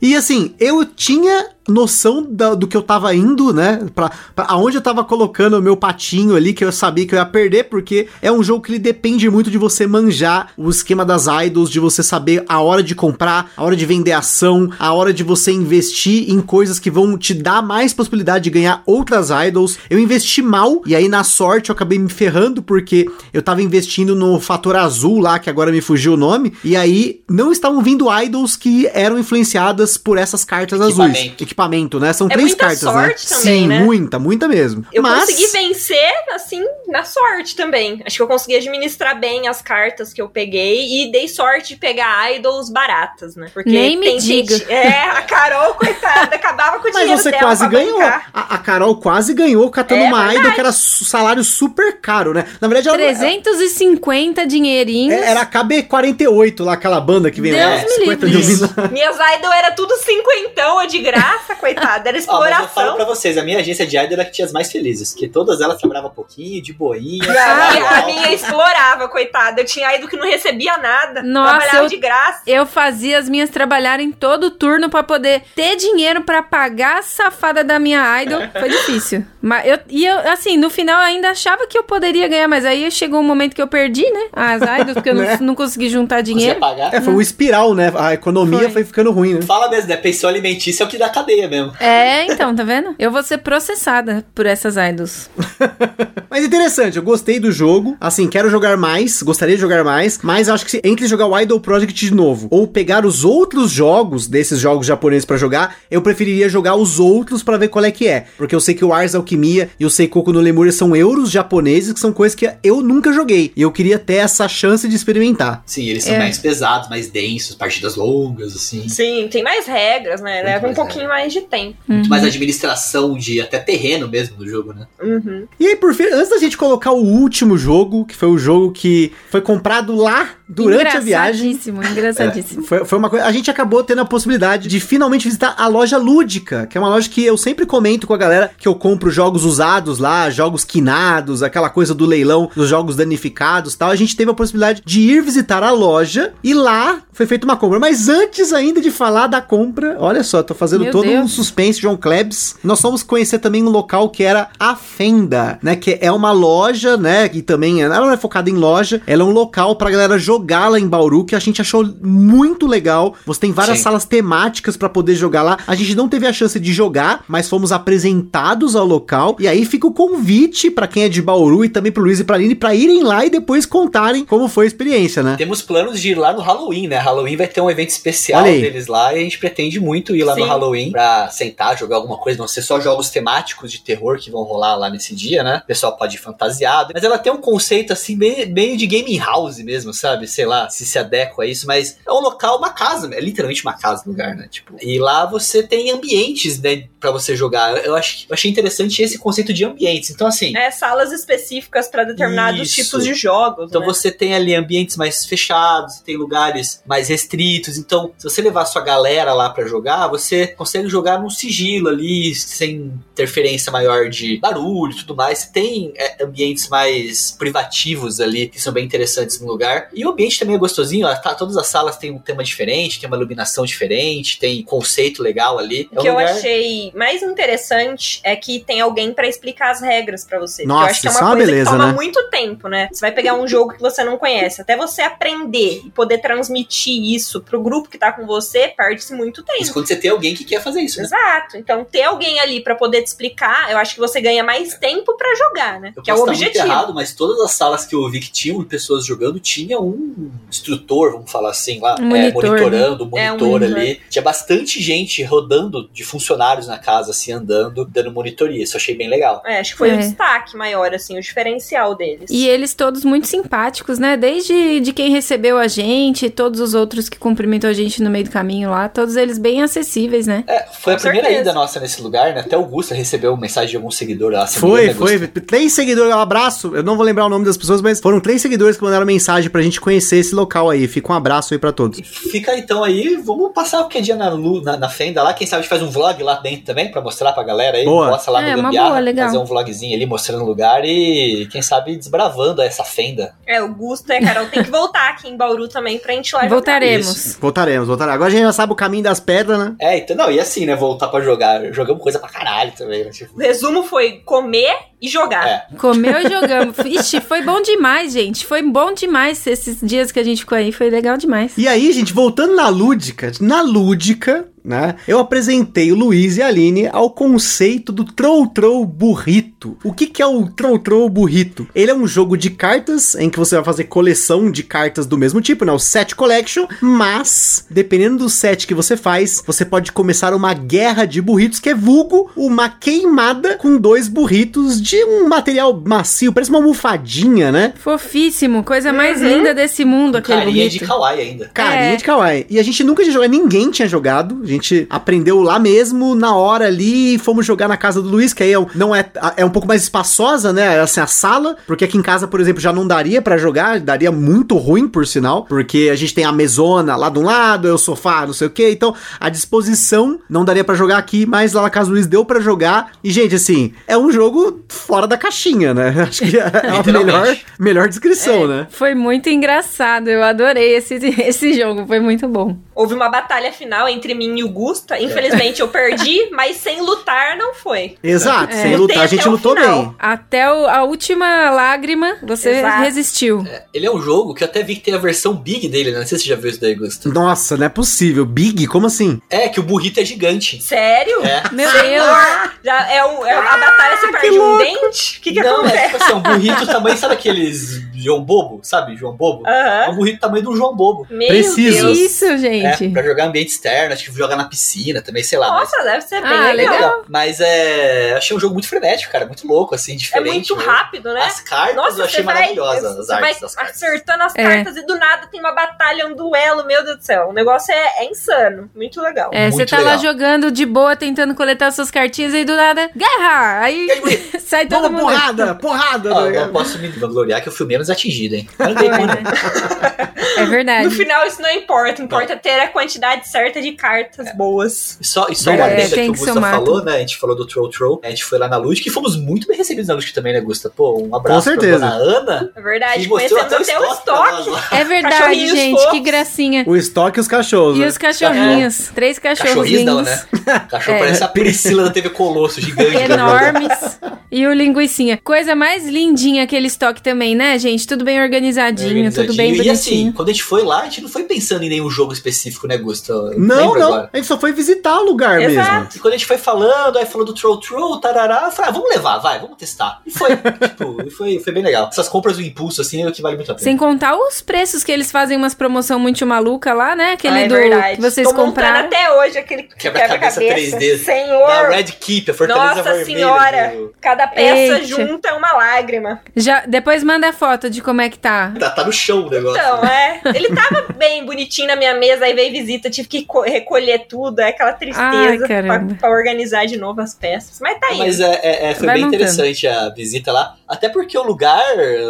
E assim, eu tinha noção da- do que eu tava indo, né? Pra, pra aonde eu tava colocando o meu patinho ali, que eu sabia que eu ia perder, porque é um jogo que ele depende muito de você manjar o esquema das idols, de você saber a hora de comprar, a hora de vender ação, a hora de você investir em coisas que vão te dar mais possibilidade de ganhar outras idols. Eu investi mal, e aí na sorte eu acabei me ferrando, porque eu tava investindo no fator azul lá, que agora me fugiu o nome, e aí não estavam vindo idols que eram influenciadas por essas cartas azuis Equipamento. Equipamento, né? São É três muita cartas, né? sorte também, Sim, né? muita, muita mesmo. Eu Mas consegui vencer, assim, na sorte também. Acho que eu consegui administrar bem as cartas que eu peguei e dei sorte de pegar idols baratas, né? Porque Nem me tem diga. gente- É, a Carol, coitada, acabava com o Mas dinheiro você dela quase pra ganhou. A, a Carol quase ganhou catando É uma verdade. idol que era salário super caro, né? Na verdade, ela, 350 dinheirinhos. é- era a KB48 lá, aquela banda que vem Deus lá. me 50 livre. Minhas idol era tudo cinquentão, é de graça, coitada. Era Ó, mas eu falo exploração. pra vocês, a minha agência de idol era que tinha as mais felizes, que todas elas trabalhavam um pouquinho, de boinha. a, a minha explorava, coitada. Eu tinha idol que não recebia nada. Nossa, trabalhava eu- de graça. Eu fazia as minhas trabalharem todo turno pra poder ter dinheiro pra pagar a safada da minha idol. Foi difícil. Mas eu, e eu, assim, no final eu ainda achava que eu poderia ganhar, mas aí chegou um momento que eu perdi, né? As idols, porque eu não, Né? não consegui juntar dinheiro. pagar. É, foi um espiral, né? A economia foi, Foi. ficando ruim, né? Fala mesmo, né? Pensão alimentícia é o que dá cadeia mesmo. É, então, tá vendo? Eu vou ser processada por essas idols. Mas interessante, eu gostei do jogo. Assim, quero jogar mais, gostaria de jogar mais, mas acho que se, entre jogar o Idol Project de novo ou pegar os outros jogos desses jogos japoneses pra jogar, eu preferiria jogar os outros pra ver qual é que é. Porque eu sei que o Ars Alquimia e o Seikoku no Lemuria são euros japoneses, que são coisas que eu nunca joguei. E eu queria ter essa chance de experimentar. Sim, eles são É. mais pesados, mais densos, partidas longas, assim. Sim, tem mais regras, né? Leva um pouquinho mais de tempo. Muito mais administração de até terreno mesmo do jogo, né? Uhum. E aí, por fim, antes da gente colocar o último jogo, que foi o jogo que foi comprado lá durante a viagem. Engraçadíssimo, engraçadíssimo. Foi, foi uma coisa. A gente acabou tendo a possibilidade de finalmente visitar a loja lúdica, que é uma loja que eu sempre comento com a galera que eu compro jogos usados lá, jogos quinados, aquela coisa do leilão dos jogos danificados e tal. A gente teve a possibilidade de ir visitar a loja e lá foi feita uma compra. Mas antes ainda de falar da compra, olha só, tô fazendo Meu todo um suspense, John Klebs. Nós fomos conhecer também um local que era a Fenda, né? Que é uma loja, né? Que também ela não é focada em loja, ela é um local pra galera jogar lá em Bauru, que a gente achou muito legal. Você tem várias Sim. salas temáticas pra poder jogar lá. A gente não teve a chance de jogar, mas fomos apresentados ao local. E aí fica o convite pra quem é de Bauru e também pro Luiz e pra Aline pra irem lá e depois contarem como foi a experiência, né? Temos planos de ir lá no Halloween, né? Halloween vai ter um evento especial deles lá e a gente pretende muito ir lá no Sim. Halloween pra sentar, jogar alguma coisa, não ser só jogos temáticos de terror que vão rolar lá nesse dia, né? O pessoal pode ir fantasiado. Mas ela tem um conceito assim, meio, meio de gaming house mesmo, sabe? Sei lá se se adequa a isso, mas é um local, uma casa, é literalmente uma casa no lugar, né? Tipo, e lá você tem ambientes, né, pra você jogar. Eu, acho, eu achei interessante esse conceito de ambientes. Então, assim. É, salas específicas pra determinados Isso. tipos de jogos. Então né? você tem ali ambientes mais fechados, tem lugares mais restritos. Então, se você levar a sua galera lá pra jogar, você consegue jogar num sigilo ali, sem interferência maior de barulho e tudo mais. Tem é, ambientes mais privativos ali, que são bem interessantes no lugar. E o ambiente também é gostosinho, ó, tá, todas as salas têm um tema diferente, tem uma iluminação diferente, tem conceito legal ali. É O um que eu lugar- achei mais interessante é que tem alguém pra explicar as regras pra você. Nossa, eu acho que é uma é uma coisa beleza, que toma né? muito tempo, né? Você vai pegar um jogo que você não conhece, até você aprender e poder transmitir isso pro grupo que tá com você, perde-se muito tempo. quando você tem alguém que quer fazer fazer isso, né? Exato. Então, ter alguém ali pra poder te explicar, eu acho que você ganha mais tempo pra jogar, né? Eu que é o objetivo. errado, mas todas as salas que eu vi que tinham pessoas jogando, tinha um instrutor, vamos falar assim, lá, Um é, monitor, monitorando, um É, um monitor monitor. ali. Tinha bastante gente rodando de funcionários na casa, assim, andando, dando monitoria. Isso eu achei bem legal. É, acho que foi É. o destaque maior, assim, o diferencial deles. E eles todos muito simpáticos, né? Desde de quem recebeu a gente, todos os outros que cumprimentou a gente no meio do caminho lá, todos eles bem acessíveis, né? É, foi a Com primeira certeza. ida nossa nesse lugar, né? Até o Augusta recebeu mensagem de algum seguidor lá. Foi, foi. Três seguidores, um abraço. Eu não vou lembrar o nome das pessoas, mas foram três seguidores que mandaram mensagem pra gente conhecer esse local aí. Fica um abraço aí pra todos. Fica então aí, vamos passar o que dia na, na, na Fenda lá. Quem sabe a gente faz um vlog lá dentro também pra mostrar pra galera aí. Boa. Mostra lá É, no uma Gambiarra, boa, legal. Fazer um vlogzinho ali mostrando o lugar e quem sabe desbravando essa Fenda. É, o Gusto e a Carol tem que voltar aqui em Bauru também pra gente lá. Voltaremos. Voltaremos, voltaremos. Agora a gente já sabe o caminho das pedras, né? É, então, não, e assim, né? Voltar pra jogar. Jogamos coisa pra caralho também, né? Tipo, O resumo foi comer e jogar. É. Comeu e jogamos. Ixi, foi bom demais, gente. Foi bom demais esses dias que a gente ficou aí. Foi legal demais. E aí, gente, voltando na lúdica, na lúdica, né? Eu apresentei o Luiz e a Aline ao conceito do Troll Troll Burrito. O que, que é o Troll Troll Burrito? Ele é um jogo de cartas em que você vai fazer coleção de cartas do mesmo tipo, né? O set collection, mas dependendo do set que você faz, você pode começar uma guerra de burritos que é vulgo uma queimada com dois burritos de um material macio, parece uma almofadinha, né? Fofíssimo. Coisa mais linda desse mundo, aquele carinha de burrito. kawaii ainda. Carinha É. de kawaii. E a gente nunca tinha jogado, ninguém tinha jogado. A gente aprendeu lá mesmo, na hora ali, fomos jogar na casa do Luiz, que aí é, um- não é, é um pouco mais espaçosa, né? Assim, a sala, porque aqui em casa, por exemplo, já não daria pra jogar, daria muito ruim, por sinal, porque a gente tem a mesona lá de um lado, é o sofá, não sei o que, então a disposição não daria pra jogar aqui, mas lá na casa do Luiz deu pra jogar. E, gente, assim, é um jogo fora da caixinha, né? Acho que é a melhor, melhor descrição, né? Foi muito engraçado. Eu adorei esse, esse jogo. Foi muito bom. Houve uma batalha final entre mim e o Gusta. Infelizmente eu perdi, mas sem lutar não foi. Exato, É. sem Lutei lutar, a gente lutou final. bem. Até o- a última lágrima, você Exato. resistiu. Ele é um jogo que eu até vi que tem a versão Big dele, né? Não sei se você já viu isso daí, Gusto. Nossa, não é possível. Big? Como assim? É, que o burrito é gigante. Sério? É. Meu Deus. Já é, um, é a batalha se perde um dente? O que, que não, é acontece? tipo assim, um burrito tamanho, sabe aqueles João Bobo? Sabe, João Bobo? É Aham. um burrito tamanho um João Bobo. Meu Preciso. Deus. Isso, É, gente. pra jogar ambiente externo, acho que jogar na piscina também, sei lá. mas- Nossa, deve ser bem Ah, legal. legal. Mas é. Achei um jogo muito frenético, cara. Muito louco, assim, É diferente. muito mesmo. rápido, né? As cartas Nossa, eu achei você vai, maravilhosas, as artes das cartas. acertando as É. cartas e do nada tem uma batalha, um duelo, meu Deus do céu. O negócio é, é insano. Muito legal. É, você tá lá legal. jogando de boa, tentando coletar suas cartinhas e do nada, guerra! Aí sai todo Vamos, mundo. porrada, porrada. Ó, tá eu não posso me vangloriar que eu fui menos atingido, hein? Foi, com né? É verdade. No final, isso não importa. Importa ter a quantidade certa de cartas boas. E só, e só uma É, que o que Gusta falou, né? A gente falou do Troll Troll, a gente foi lá na Ludic e fomos muito bem recebidos na Ludic também, né, Gusta? Pô, um abraço Com certeza. pra dona Ana. É verdade. que Conhecemos até o estoque. estoque. É verdade, gente, fofos. que gracinha. O estoque e os cachorros. E né? os cachorrinhos. Três cachorros Cachorrinhos não, né? Cachorro É. parece a Priscila da TV Colosso, gigante. né? Enormes. E o linguicinha. Coisa mais lindinha aquele estoque também, né, gente? Tudo bem organizadinho, tudo bem E assim, bonitinho. quando a gente foi lá, a gente não foi pensando em nenhum jogo específico, né, Gusta? Eu Não, não. agora. A gente só foi visitar o lugar Exato. mesmo. E quando a gente foi falando, aí falou do Troll Troll, tarará, eu falei, ah, vamos levar, vai, vamos testar. E foi, tipo, foi, foi bem legal. Essas compras do impulso, assim, é o que vale muito a pena. Sem contar os preços que eles fazem umas promoção muito maluca lá, né? Aquele Ah, é do verdade. que vocês Tô compraram. até hoje aquele Quebra-cabeça quebra-cabeça. 3D. Senhor. Da Red Keep, a Fortaleza Nossa Vermelha. senhora. do- Cada peça Eita. junta é uma lágrima. Já, depois manda a foto de como é que tá. Tá, tá no chão o negócio. Então, é. Ele tava bem bonitinho na minha mesa, aí veio visita, tive que co- recolher tudo, é aquela Ai, tristeza pra organizar de novo as peças. Mas tá aí. Mas é, é- é- foi Vai bem montando. interessante a visita lá. Até porque o lugar,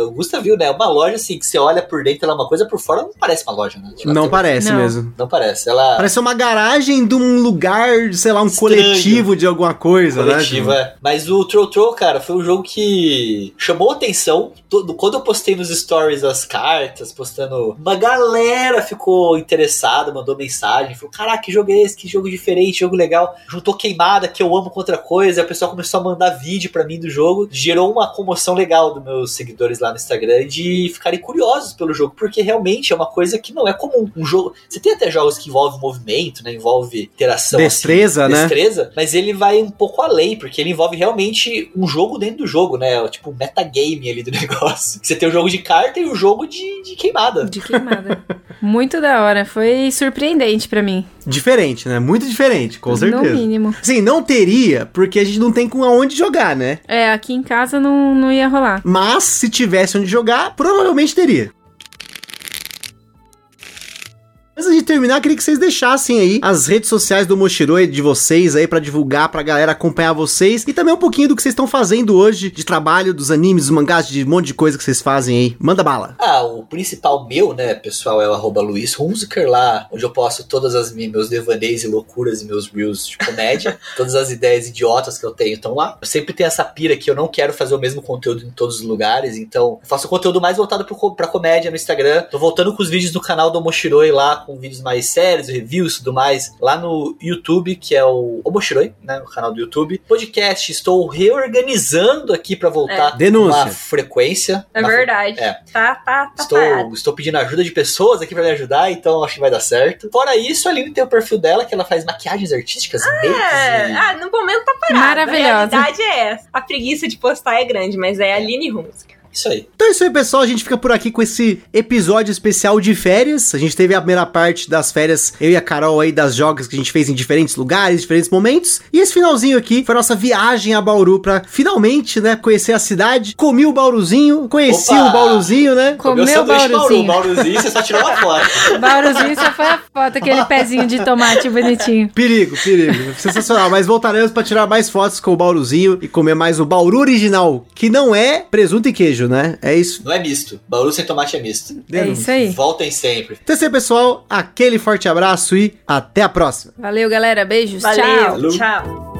o Gusta viu, né? Uma loja assim, que você olha por dentro, ela é uma coisa, por fora não parece uma loja, né? Tipo, Não parece Não. mesmo. Não parece. Ela. Parece uma garagem de um lugar, sei lá, um Estranho. coletivo de alguma coisa, coletivo, né? é. Mas o Troll Troll, cara, foi um jogo que chamou atenção. Todo- Quando eu postei nos stories as cartas, postando. Uma galera ficou interessada, mandou mensagem, falou: Caraca, que jogo é esse? Que jogo diferente, jogo legal. Juntou queimada, que eu amo com outra coisa. O pessoal começou a mandar vídeo para mim do jogo. Gerou uma comoção legal dos meus seguidores lá no Instagram de ficarem curiosos pelo jogo, porque realmente é uma coisa que não é comum. Um jogo. Você tem até jogos que envolvem movimento, né? Envolve interação. Destreza, assim, né? Destreza, mas ele vai um pouco além, porque ele envolve realmente um jogo dentro do jogo, né? Tipo, um metagame ali do negócio. Você tem o jogo de carta e o jogo de, de queimada. De queimada. Muito da hora. Foi surpreendente pra mim. Diferente, né? Muito diferente, com certeza. No mínimo. Sim, não teria, porque a gente não tem com aonde jogar, né? É, aqui em casa não, não ia rolar. Mas se tivesse onde jogar, provavelmente teria. Antes de terminar, queria que vocês deixassem aí as redes sociais do Moshiroi de vocês aí para divulgar pra galera acompanhar vocês e também um pouquinho do que vocês estão fazendo hoje de trabalho, dos animes, dos mangás, de um monte de coisa que vocês fazem aí. Manda bala. Ah, o principal meu, né, pessoal, é o arroba Luiz Hunziker lá, onde eu posto todas as minhas, meus devaneios e loucuras e meus reels de comédia. todas as ideias idiotas que eu tenho estão lá. Eu sempre tenho essa pira que eu não quero fazer o mesmo conteúdo em todos os lugares, então eu faço conteúdo mais voltado pro, pra comédia no Instagram. Tô voltando com os vídeos no canal do Moshiroi lá, com vídeos mais sérios, reviews e tudo mais, lá no YouTube, que é o Omoshiroi, né, o canal do YouTube. Podcast, estou reorganizando aqui para voltar É. Denúncia. uma frequência. É verdade. É. Tá, tá, tá Estou, parado. estou pedindo ajuda de pessoas aqui pra me ajudar, então acho que vai dar certo. Fora isso, a Aline tem o perfil dela, que ela faz maquiagens artísticas, É, e- ah, no momento tá parado. Maravilhosa. A realidade é essa. A preguiça de postar é grande, mas é a Aline Hunziker. Isso aí. Então é isso aí, pessoal. A gente fica por aqui com esse episódio especial de férias. A gente teve a primeira parte das férias, eu e a Carol aí, das jogos que a gente fez em diferentes lugares, diferentes momentos. E esse finalzinho aqui foi a nossa viagem a Bauru pra finalmente, né, conhecer a cidade. Comi o Bauruzinho, conheci Opa! o Bauruzinho, né? Comeu Meu sanduíche Bauruzinho. Bauru, Bauruzinho, você só tirou uma foto. Bauruzinho só foi a foto, aquele pezinho de tomate bonitinho. Perigo, perigo. Sensacional. Mas voltaremos pra tirar mais fotos com o Bauruzinho e comer mais o Bauru original, que não é presunto e queijo, né? É isso. Não é misto. Bauru sem tomate é misto. É isso aí. Voltem sempre. Então é isso aí, pessoal. Aquele forte abraço e até a próxima. Valeu, galera. Beijos. Valeu, Tchau. Falou. tchau.